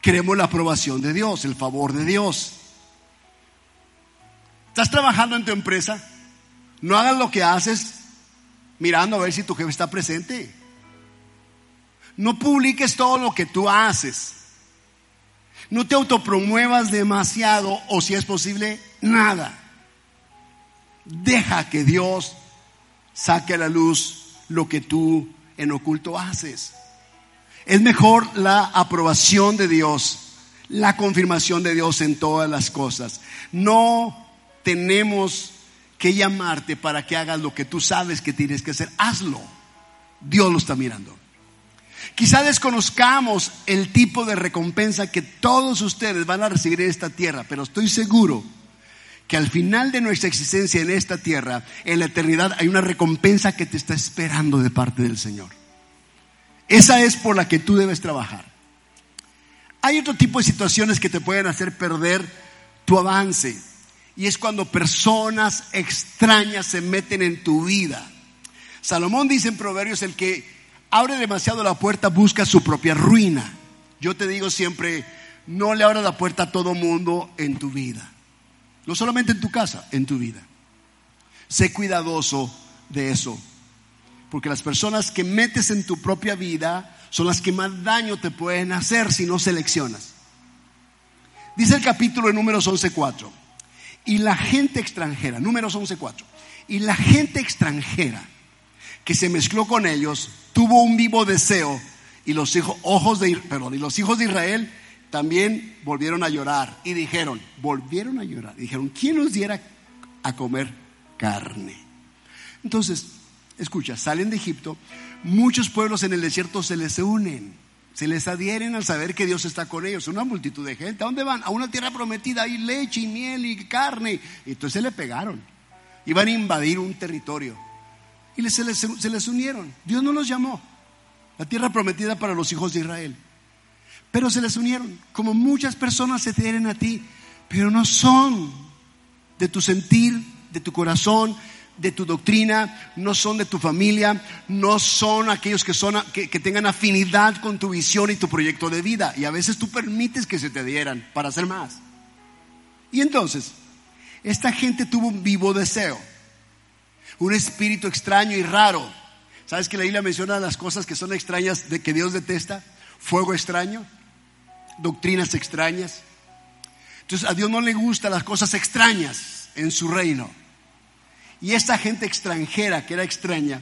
Queremos la aprobación de Dios, el favor de Dios. ¿Estás trabajando en tu empresa? No hagas lo que haces mirando a ver si tu jefe está presente. No publiques todo lo que tú haces. No te autopromuevas demasiado o si es posible, nada. Deja que Dios saque a la luz lo que tú en oculto haces. Es mejor la aprobación de Dios, la confirmación de Dios en todas las cosas. No tenemos que llamarte para que hagas lo que tú sabes que tienes que hacer. Hazlo. Dios lo está mirando. Quizá desconozcamos el tipo de recompensa que todos ustedes van a recibir en esta tierra, pero estoy seguro que al final de nuestra existencia en esta tierra, en la eternidad, hay una recompensa que te está esperando de parte del Señor. Esa es por la que tú debes trabajar. Hay otro tipo de situaciones que te pueden hacer perder tu avance y es cuando personas extrañas se meten en tu vida. Salomón dice en Proverbios, el que abre demasiado la puerta busca su propia ruina. Yo te digo siempre, no le abras la puerta a todo mundo en tu vida. No solamente en tu casa, en tu vida. Sé cuidadoso de eso. Porque las personas que metes en tu propia vida son las que más daño te pueden hacer si no seleccionas. Dice el capítulo de números 11.4. Y la gente extranjera, números 11.4. Y la gente extranjera que se mezcló con ellos tuvo un vivo deseo y los hijos, ojos de, los hijos de Israel también volvieron a llorar y dijeron, volvieron a llorar dijeron, ¿quién nos diera a comer carne? Entonces, escucha, salen de Egipto, muchos pueblos en el desierto se les unen, se les adhieren al saber que Dios está con ellos, una multitud de gente. ¿A dónde van? A una tierra prometida, hay leche y miel y carne. Y entonces se le pegaron, iban a invadir un territorio y se les, se les unieron. Dios no los llamó, la tierra prometida para los hijos de Israel. Pero se les unieron, como muchas personas se adhieren a ti, pero no son de tu sentir, de tu corazón, de tu doctrina, no son de tu familia, no son aquellos que, son, que, tengan afinidad con tu visión y tu proyecto de vida. Y a veces tú permites que se te dieran para hacer más. Y entonces, esta gente tuvo un vivo deseo, un espíritu extraño y raro. ¿Sabes que la Biblia menciona las cosas que son extrañas de que Dios detesta? Fuego extraño, doctrinas extrañas. Entonces a Dios no le gustan las cosas extrañas en su reino. Y esta gente extranjera, que era extraña,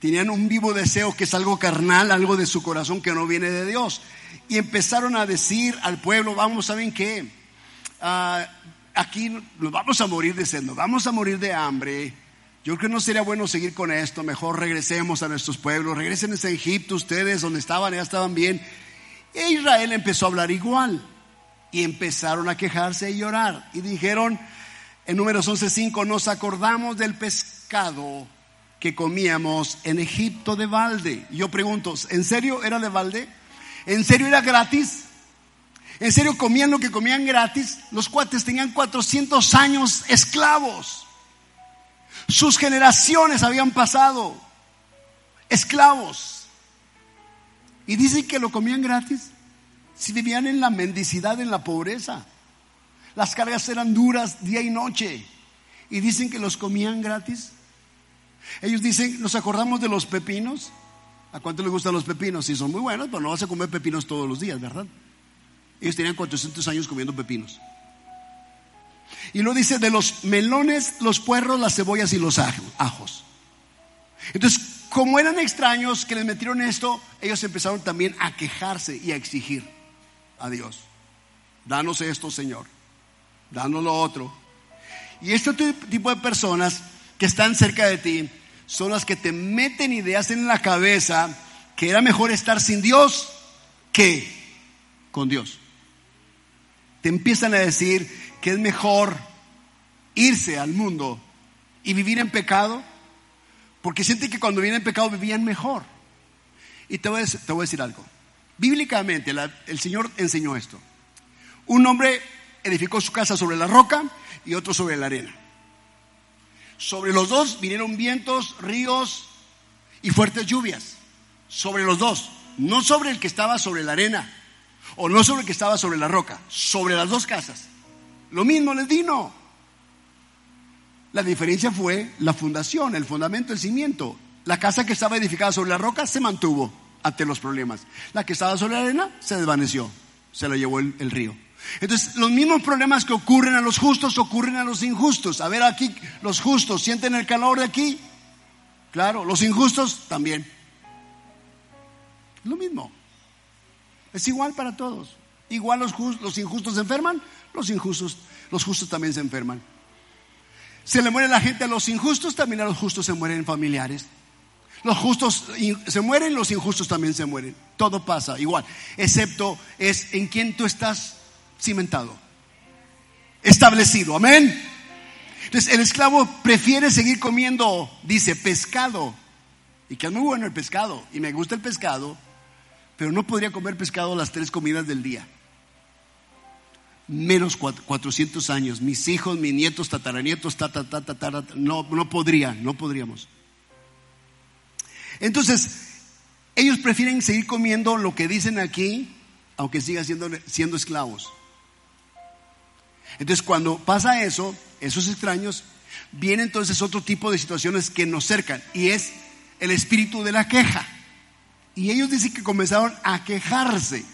tenían un vivo deseo que es algo carnal, algo de su corazón que no viene de Dios. Y empezaron a decir al pueblo, vamos, ¿saben qué? Ah, aquí nos vamos a morir de sed, nos vamos a morir de hambre. Yo creo que no sería bueno seguir con esto, mejor regresemos a nuestros pueblos, regresen a Egipto ustedes, donde estaban, ya estaban bien. E Israel empezó a hablar igual y empezaron a quejarse y llorar y dijeron, en números 11.5 nos acordamos del pescado que comíamos en Egipto de balde. Yo pregunto, ¿en serio era de balde? ¿En serio era gratis? ¿En serio comían lo que comían gratis? Los cuates tenían 400 años esclavos. Sus generaciones habían pasado esclavos. Y dicen que lo comían gratis. Si vivían en la mendicidad, en la pobreza. Las cargas eran duras día y noche. Y dicen que los comían gratis. Ellos dicen, nos acordamos de los pepinos. ¿A cuánto les gustan los pepinos? Sí, son muy buenos, pero no vas a comer pepinos todos los días, ¿verdad? Ellos tenían 400 años comiendo pepinos. Y lo dice de los melones, los puerros, las cebollas y los ajos. Entonces, como eran extraños que les metieron esto, ellos empezaron también a quejarse y a exigir a Dios. Danos esto, Señor dando lo otro. Y este tipo de personas que están cerca de ti son las que te meten ideas en la cabeza que era mejor estar sin Dios que con Dios. Te empiezan a decir que es mejor irse al mundo y vivir en pecado, porque sienten que cuando vivían en pecado vivían mejor. Y te voy a, te voy a decir algo. Bíblicamente el Señor enseñó esto. Un hombre edificó su casa sobre la roca y otro sobre la arena. Sobre los dos vinieron vientos, ríos y fuertes lluvias. Sobre los dos, no sobre el que estaba sobre la arena o no sobre el que estaba sobre la roca, sobre las dos casas. Lo mismo les vino. La diferencia fue la fundación, el fundamento, el cimiento. La casa que estaba edificada sobre la roca se mantuvo ante los problemas. La que estaba sobre la arena se desvaneció, se la llevó el, el río. Entonces, los mismos problemas que ocurren a los justos ocurren a los injustos. A ver, aquí los justos sienten el calor de aquí. Claro, los injustos también. Lo mismo. Es igual para todos. Igual los, los injustos se enferman, los injustos, los justos también se enferman. Se le muere la gente a los injustos, también a los justos se mueren familiares. Los justos se mueren, los injustos también se mueren. Todo pasa igual, excepto es en quien tú estás cimentado, establecido. Amén. Entonces el esclavo prefiere seguir comiendo, dice, pescado. Y que es muy bueno el pescado. Y me gusta el pescado, pero no podría comer pescado las tres comidas del día. Menos 400 años. Mis hijos, mis nietos, tataranietos, no, no podría, no podríamos. Entonces, ellos prefieren seguir comiendo lo que dicen aquí, aunque sigan siendo, siendo esclavos. Entonces cuando pasa eso, esos extraños, viene entonces otro tipo de situaciones que nos cercan y es el espíritu de la queja. Y ellos dicen que comenzaron a quejarse.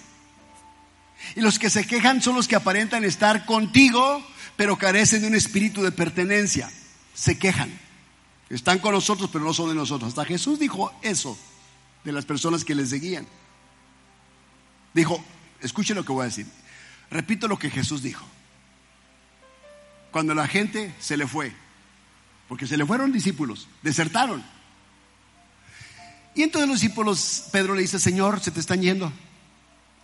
Y los que se quejan son los que aparentan estar contigo, pero carecen de un espíritu de pertenencia. Se quejan. Están con nosotros, pero no son de nosotros. Hasta Jesús dijo eso de las personas que le seguían. Dijo, escuchen lo que voy a decir. Repito lo que Jesús dijo. Cuando la gente se le fue, porque se le fueron discípulos, desertaron. Y entonces los discípulos, Pedro le dice, Señor, se te están yendo.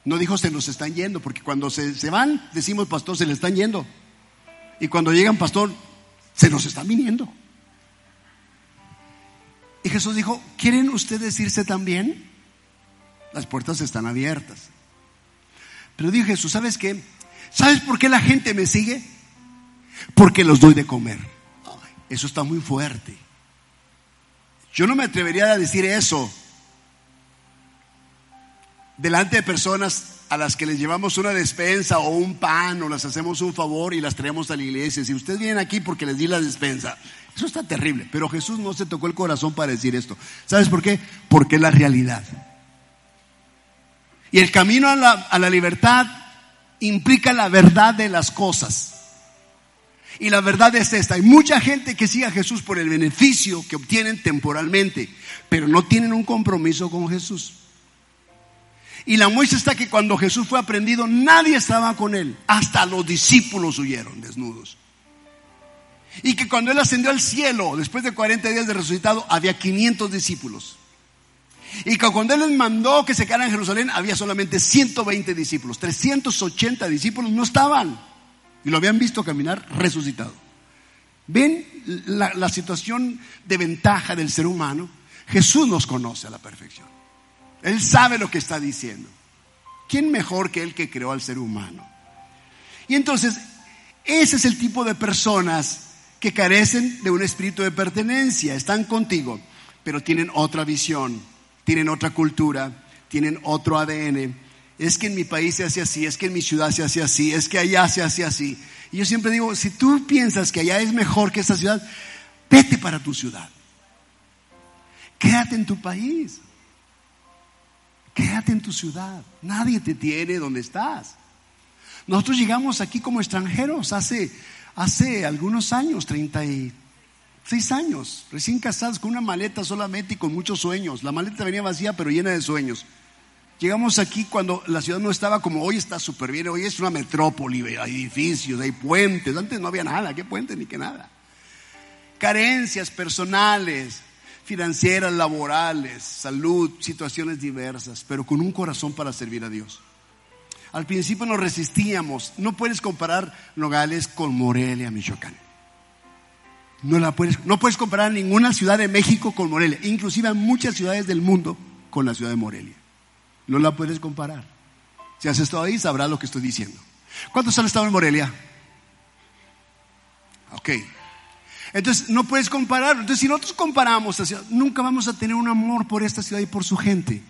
No dijo se nos están yendo, porque cuando se, se van, decimos, pastor, se le están yendo. Y cuando llegan, pastor, se nos están viniendo. Y Jesús dijo, ¿quieren ustedes irse también? Las puertas están abiertas. Pero dijo Jesús, ¿sabes qué? ¿Sabes por qué la gente me sigue? Porque los doy de comer. eso está muy fuerte. Yo no me atrevería a decir eso delante de personas a las que les llevamos una despensa o un pan o las hacemos un favor y las traemos a la iglesia. Si ustedes vienen aquí porque les di la despensa, eso está terrible. Pero Jesús no se tocó el corazón para decir esto. ¿Sabes por qué? Porque es la realidad. Y el camino a la, a la libertad implica la verdad de las cosas. Y la verdad es esta, hay mucha gente que sigue a Jesús por el beneficio que obtienen temporalmente, pero no tienen un compromiso con Jesús. Y la muestra está que cuando Jesús fue aprendido, nadie estaba con él, hasta los discípulos huyeron desnudos. Y que cuando él ascendió al cielo, después de 40 días de resucitado, había 500 discípulos. Y que cuando Él les mandó que se quedaran en Jerusalén, había solamente 120 discípulos. 380 discípulos no estaban. Y lo habían visto caminar resucitado. ¿Ven la, la situación de ventaja del ser humano? Jesús nos conoce a la perfección. Él sabe lo que está diciendo. ¿Quién mejor que Él que creó al ser humano? Y entonces, ese es el tipo de personas que carecen de un espíritu de pertenencia. Están contigo, pero tienen otra visión tienen otra cultura, tienen otro ADN. Es que en mi país se hace así, es que en mi ciudad se hace así, es que allá se hace así. Y yo siempre digo, si tú piensas que allá es mejor que esta ciudad, vete para tu ciudad. Quédate en tu país. Quédate en tu ciudad. Nadie te tiene donde estás. Nosotros llegamos aquí como extranjeros hace, hace algunos años, 30 y Seis años, recién casados con una maleta solamente y con muchos sueños. La maleta venía vacía pero llena de sueños. Llegamos aquí cuando la ciudad no estaba como hoy está súper bien, hoy es una metrópoli, hay edificios, hay puentes, antes no había nada, qué puentes ni qué nada. Carencias personales, financieras, laborales, salud, situaciones diversas, pero con un corazón para servir a Dios. Al principio nos resistíamos, no puedes comparar Nogales con Morelia, Michoacán. No, la puedes, no puedes comparar ninguna ciudad de México con Morelia, inclusive muchas ciudades del mundo con la ciudad de Morelia. No la puedes comparar. Si has estado ahí, sabrás lo que estoy diciendo. ¿Cuántos han estado en Morelia? Ok. Entonces, no puedes comparar. Entonces, si nosotros comparamos, nunca vamos a tener un amor por esta ciudad y por su gente.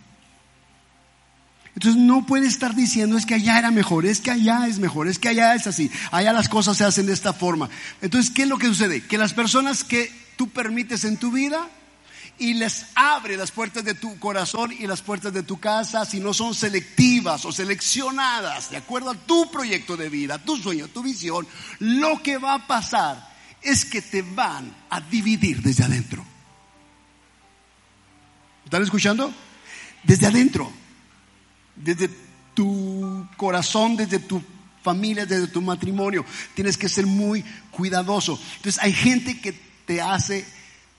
Entonces no puede estar diciendo es que allá era mejor, es que allá es mejor, es que allá es así, allá las cosas se hacen de esta forma. Entonces, ¿qué es lo que sucede? Que las personas que tú permites en tu vida y les abre las puertas de tu corazón y las puertas de tu casa, si no son selectivas o seleccionadas de acuerdo a tu proyecto de vida, tu sueño, tu visión, lo que va a pasar es que te van a dividir desde adentro. ¿Están escuchando? Desde adentro desde tu corazón, desde tu familia, desde tu matrimonio. Tienes que ser muy cuidadoso. Entonces hay gente que te hace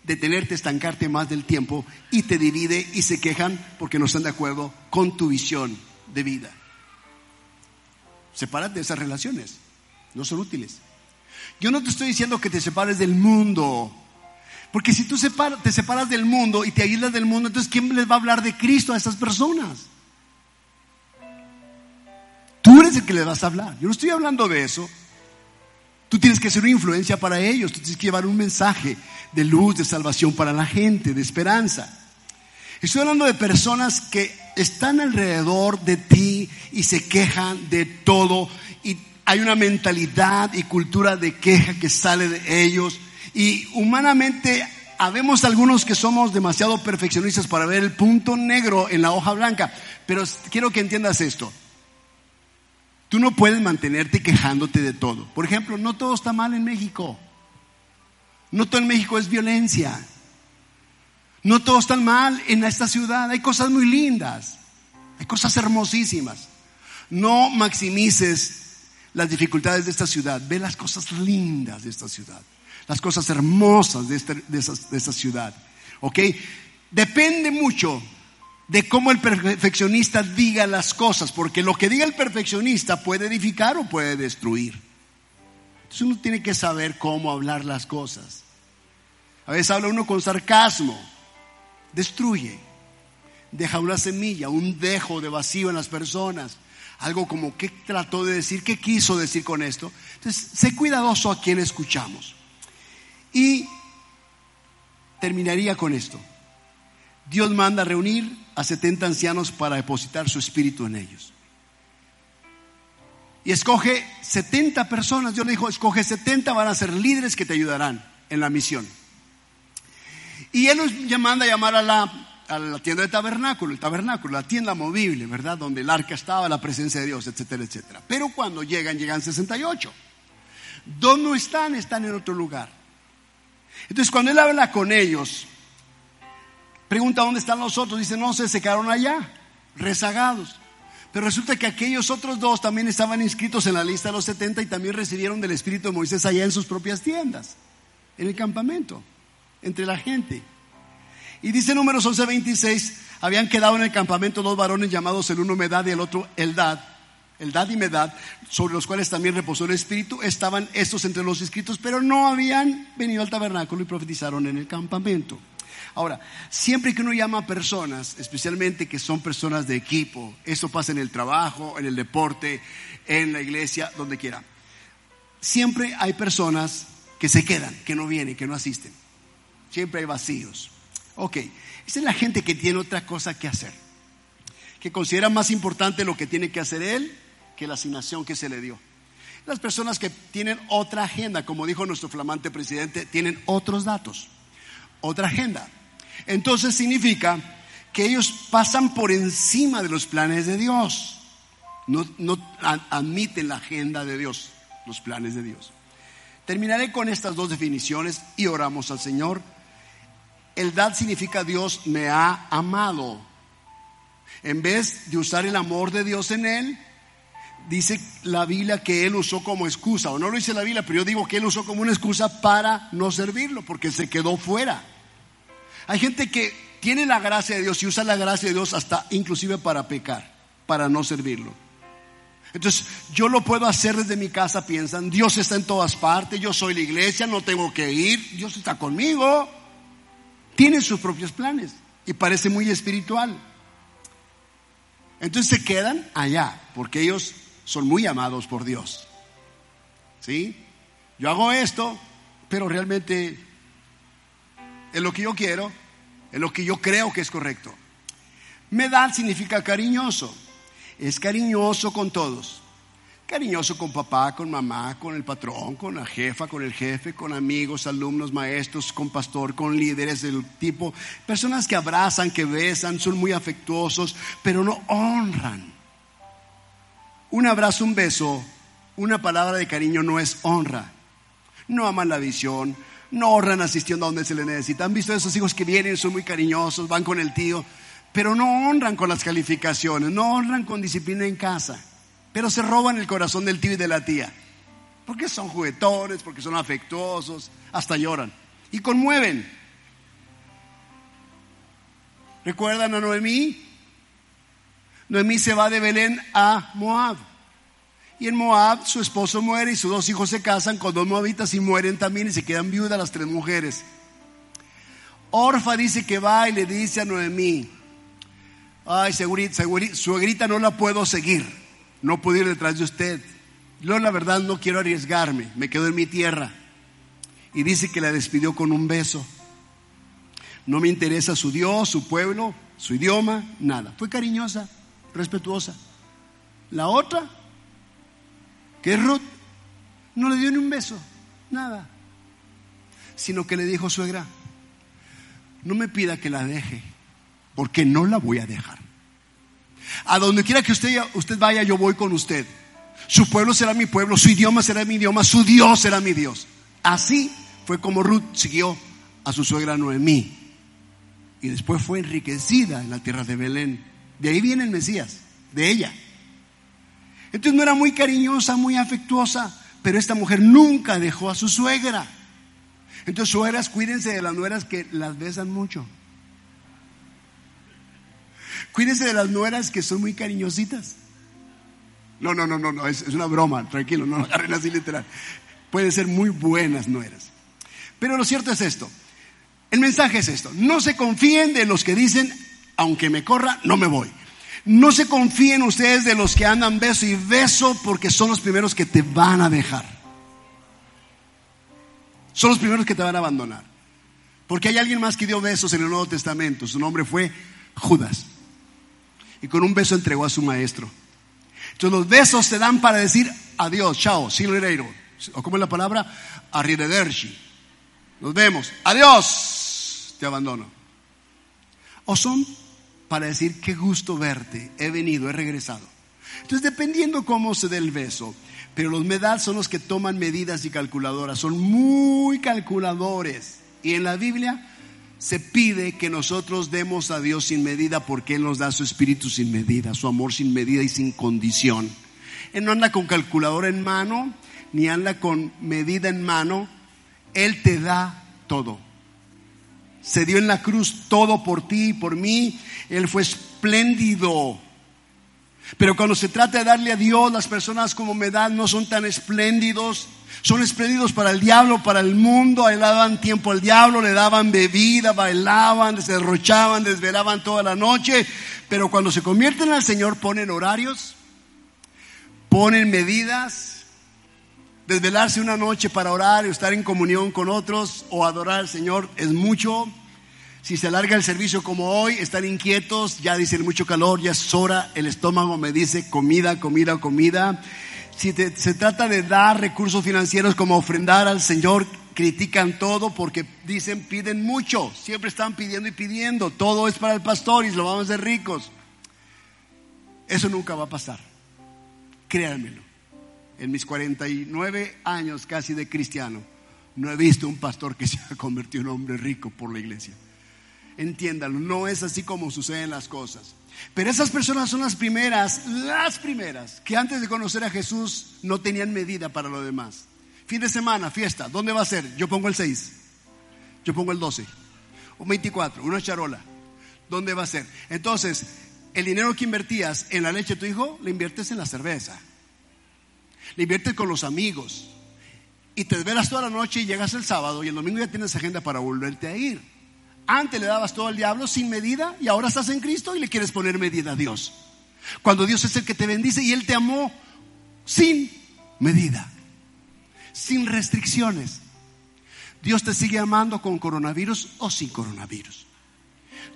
detenerte, estancarte más del tiempo y te divide y se quejan porque no están de acuerdo con tu visión de vida. Sepárate de esas relaciones, no son útiles. Yo no te estoy diciendo que te separes del mundo, porque si tú te separas del mundo y te aíslas del mundo, entonces ¿quién les va a hablar de Cristo a esas personas? Tú eres el que le vas a hablar. Yo no estoy hablando de eso. Tú tienes que ser una influencia para ellos. Tú tienes que llevar un mensaje de luz, de salvación para la gente, de esperanza. Estoy hablando de personas que están alrededor de ti y se quejan de todo. Hay una mentalidad y cultura de queja que sale de ellos. Y humanamente habemos algunos que somos demasiado perfeccionistas para ver el punto negro en la hoja blanca, pero quiero que entiendas esto. Tú no puedes mantenerte quejándote de todo. Por ejemplo, no todo está mal en México. No todo en México es violencia. No todo está mal en esta ciudad. Hay cosas muy lindas. Hay cosas hermosísimas. No maximices las dificultades de esta ciudad. Ve las cosas lindas de esta ciudad. Las cosas hermosas de esta, de ciudad. ¿Ok? Depende mucho de cómo el perfeccionista diga las cosas, porque lo que diga el perfeccionista puede edificar o puede destruir. Entonces uno tiene que saber cómo hablar las cosas. A veces habla uno con sarcasmo, destruye, deja una semilla, un dejo de vacío en las personas. Algo como, ¿qué trató de decir? ¿Qué quiso decir con esto? Entonces, sé cuidadoso a quien escuchamos. Y terminaría con esto. Dios manda a reunir a 70 ancianos para depositar su espíritu en ellos. Y escoge 70 personas. Dios le dijo, escoge 70, van a ser líderes que te ayudarán en la misión. Y Él nos manda a llamar a la, a la tienda de tabernáculo, el tabernáculo, la tienda movible, ¿verdad? Donde el arca estaba, la presencia de Dios, etcétera, etcétera. Pero cuando llegan, llegan 68. ¿Dónde están? Están en otro lugar. Entonces, cuando Él habla con ellos, Pregunta dónde están los otros. Dice, no se quedaron allá, rezagados. Pero resulta que aquellos otros dos también estaban inscritos en la lista de los 70 y también recibieron del Espíritu de Moisés allá en sus propias tiendas, en el campamento, entre la gente. Y dice números 11:26, habían quedado en el campamento dos varones llamados el uno Medad y el otro Eldad, Eldad y Medad, sobre los cuales también reposó el Espíritu, estaban estos entre los inscritos, pero no habían venido al tabernáculo y profetizaron en el campamento. Ahora, siempre que uno llama a personas, especialmente que son personas de equipo, eso pasa en el trabajo, en el deporte, en la iglesia, donde quiera. Siempre hay personas que se quedan, que no vienen, que no asisten. Siempre hay vacíos. Ok, esa es la gente que tiene otra cosa que hacer, que considera más importante lo que tiene que hacer él que la asignación que se le dio. Las personas que tienen otra agenda, como dijo nuestro flamante presidente, tienen otros datos, otra agenda. Entonces significa que ellos pasan por encima de los planes de Dios. No, admiten la agenda de Dios, los planes de Dios. Terminaré con estas dos definiciones y oramos al Señor. El dad significa Dios me ha amado. En vez de usar el amor de Dios en él, dice la Biblia que él usó como excusa, o no lo dice la Biblia, pero yo digo que él usó como una excusa para no servirlo, porque se quedó fuera. Hay gente que tiene la gracia de Dios y usa la gracia de Dios hasta inclusive para pecar, para no servirlo. Entonces, yo lo puedo hacer desde mi casa, piensan, Dios está en todas partes, yo soy la iglesia, no tengo que ir, Dios está conmigo. Tiene sus propios planes y parece muy espiritual. Entonces se quedan allá, porque ellos son muy amados por Dios. ¿Sí? Yo hago esto, pero realmente es lo que yo quiero, es lo que yo creo que es correcto. Medad significa cariñoso, es cariñoso con todos. Cariñoso con papá, con mamá, con el patrón, con la jefa, con el jefe, con amigos, alumnos, maestros, con pastor, con líderes del tipo. Personas que abrazan, que besan, son muy afectuosos, pero no honran. Un abrazo, un beso, una palabra de cariño no es honra. No aman la visión, no honran asistiendo a donde se le necesita. Han visto esos hijos que vienen, son muy cariñosos, van con el tío, pero no honran con las calificaciones, no honran con disciplina en casa, pero se roban el corazón del tío y de la tía. Porque son juguetones, porque son afectuosos, hasta lloran y conmueven. ¿Recuerdan a Noemí? Noemí se va de Belén a Moab. Y en Moab su esposo muere y sus dos hijos se casan con dos moabitas y mueren también y se quedan viudas las tres mujeres. Orfa dice que va y le dice a Noemí, ay, segurita, suegrita no la puedo seguir, no puedo ir detrás de usted. Yo la verdad no quiero arriesgarme, me quedo en mi tierra. Y dice que la despidió con un beso. No me interesa su Dios, su pueblo, su idioma, nada. Fue cariñosa, respetuosa. La otra que Ruth no le dio ni un beso, nada, sino que le dijo suegra, no me pida que la deje, porque no la voy a dejar. A donde quiera que usted, usted vaya, yo voy con usted. Su pueblo será mi pueblo, su idioma será mi idioma, su Dios será mi Dios. Así fue como Ruth siguió a su suegra Noemí. Y después fue enriquecida en la tierra de Belén. De ahí viene el Mesías, de ella. Entonces no era muy cariñosa, muy afectuosa, pero esta mujer nunca dejó a su suegra. Entonces, suegras, cuídense de las nueras que las besan mucho. Cuídense de las nueras que son muy cariñositas. No, no, no, no, no, es, una broma, tranquilo, no lo agarren así literal. Pueden ser muy buenas nueras. Pero lo cierto es esto. El mensaje es esto. No se confíen de los que dicen, aunque me corra, no me voy. No se confíen ustedes de los que andan beso y beso porque son los primeros que te van a dejar. Son los primeros que te van a abandonar. Porque hay alguien más que dio besos en el Nuevo Testamento. Su nombre fue Judas. Y con un beso entregó a su maestro. Entonces los besos se dan para decir adiós, chao, sin O como es la palabra, arrivederci. Nos vemos. Adiós. Te abandono. O son para decir qué gusto verte, he venido, he regresado. Entonces, dependiendo cómo se dé el beso, pero los medal son los que toman medidas y calculadoras, son muy calculadores. Y en la Biblia se pide que nosotros demos a Dios sin medida porque Él nos da su espíritu sin medida, su amor sin medida y sin condición. Él no anda con calculadora en mano, ni anda con medida en mano, Él te da todo se dio en la cruz todo por ti y por mí. Él fue espléndido. Pero cuando se trata de darle a Dios, las personas como me dan no son tan espléndidos. Son espléndidos para el diablo, para el mundo. le daban tiempo al diablo, le daban bebida, bailaban, se desvelaban toda la noche. Pero cuando se convierten al Señor, ponen horarios, ponen medidas. Desvelarse una noche para orar y estar en comunión con otros o adorar al Señor es mucho. Si se alarga el servicio como hoy, están inquietos, ya dicen mucho calor, ya es hora, el estómago me dice comida, comida, comida. Si se trata de dar recursos financieros como ofrendar al Señor, critican todo porque dicen piden mucho, siempre están pidiendo y pidiendo, todo es para el pastor y lo vamos a hacer ricos. Eso nunca va a pasar, créanmelo. En mis 49 años casi de cristiano, no he visto un pastor que se haya convertido en hombre rico por la iglesia entiéndalo, no es así como suceden las cosas. Pero esas personas son las primeras, las primeras, que antes de conocer a Jesús no tenían medida para lo demás. Fin de semana, fiesta, ¿dónde va a ser? Yo pongo el 6, yo pongo el 12, un 24, una charola, ¿dónde va a ser? Entonces, el dinero que invertías en la leche de tu hijo, lo inviertes en la cerveza, le inviertes con los amigos, y te veras toda la noche y llegas el sábado y el domingo ya tienes agenda para volverte a ir. Antes le dabas todo al diablo sin medida y ahora estás en Cristo y le quieres poner medida a Dios. Cuando Dios es el que te bendice y Él te amó sin medida, sin restricciones. Dios te sigue amando con coronavirus o sin coronavirus.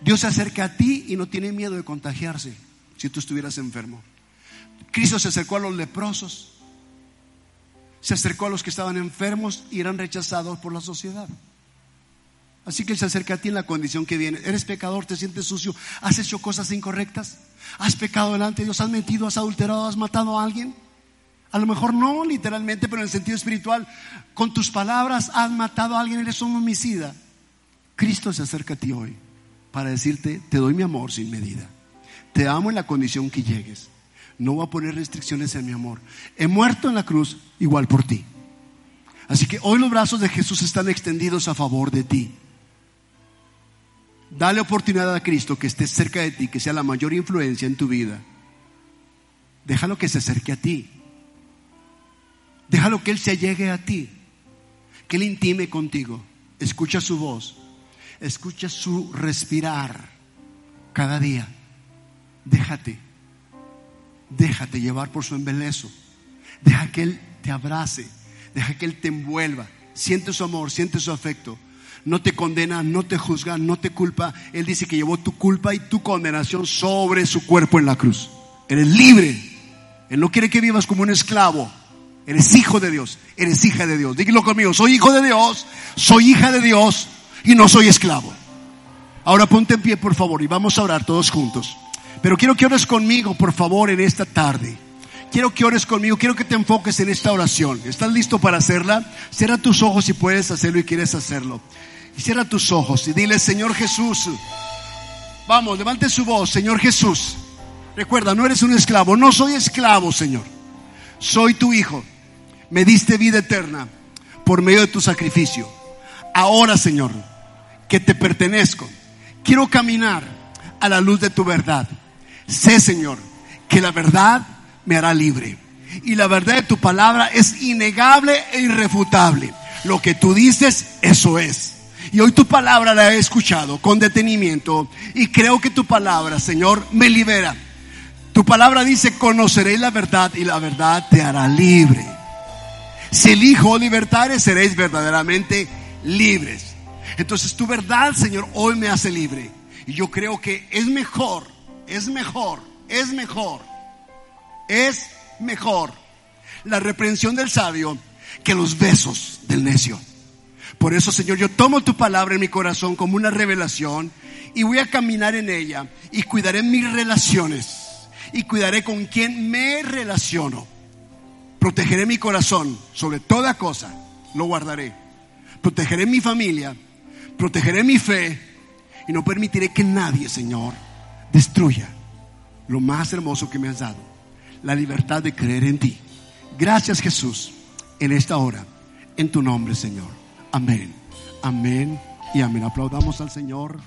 Dios se acerca a ti y no tiene miedo de contagiarse si tú estuvieras enfermo. Cristo se acercó a los leprosos, se acercó a los que estaban enfermos y eran rechazados por la sociedad. Así que Él se acerca a ti en la condición que viene. Eres pecador, te sientes sucio, has hecho cosas incorrectas, has pecado delante de Dios, has mentido, has adulterado, has matado a alguien. A lo mejor no literalmente, pero en el sentido espiritual, con tus palabras has matado a alguien, eres un homicida. Cristo se acerca a ti hoy para decirte, te doy mi amor sin medida. Te amo en la condición que llegues. No voy a poner restricciones en mi amor. He muerto en la cruz igual por ti. Así que hoy los brazos de Jesús están extendidos a favor de ti. Dale oportunidad a Cristo que esté cerca de ti, que sea la mayor influencia en tu vida. Déjalo que se acerque a ti. Déjalo que Él se llegue a ti. Que Él intime contigo. Escucha su voz. Escucha su respirar cada día. Déjate. Déjate llevar por su embelezo. Deja que Él te abrace. Deja que Él te envuelva. Siente su amor, siente su afecto no te condena, no te juzga, no te culpa. Él dice que llevó tu culpa y tu condenación sobre su cuerpo en la cruz. Eres libre. Él no quiere que vivas como un esclavo. Eres hijo de Dios, eres hija de Dios. Dígalo conmigo, soy hijo de Dios, soy hija de Dios y no soy esclavo. Ahora ponte en pie, por favor, y vamos a orar todos juntos. Pero quiero que ores conmigo, por favor, en esta tarde. Quiero que ores conmigo, quiero que te enfoques en esta oración. ¿Estás listo para hacerla? Cierra tus ojos si puedes hacerlo y quieres hacerlo. Cierra tus ojos y dile, Señor Jesús, vamos, levante su voz, Señor Jesús. Recuerda, no eres un esclavo, no soy esclavo, Señor. Soy tu hijo. Me diste vida eterna por medio de tu sacrificio. Ahora, Señor, que te pertenezco, quiero caminar a la luz de tu verdad. Sé, Señor, que la verdad me hará libre. Y la verdad de tu palabra es innegable e irrefutable. Lo que tú dices, eso es. Y hoy tu palabra la he escuchado con detenimiento y creo que tu palabra, Señor, me libera. Tu palabra dice, conoceréis la verdad y la verdad te hará libre. Si elijo libertades, seréis verdaderamente libres. Entonces tu verdad, Señor, hoy me hace libre. Y yo creo que es mejor, es mejor, es mejor, es mejor la reprensión del sabio que los besos del necio. Por eso, Señor, yo tomo tu palabra en mi corazón como una revelación y voy a caminar en ella y cuidaré mis relaciones y cuidaré con quien me relaciono. Protegeré mi corazón sobre toda cosa, lo guardaré. Protegeré mi familia, protegeré mi fe y no permitiré que nadie, Señor, destruya lo más hermoso que me has dado, la libertad de creer en ti. Gracias Jesús en esta hora, en tu nombre, Señor. Amén, amén y amén. Aplaudamos al Señor.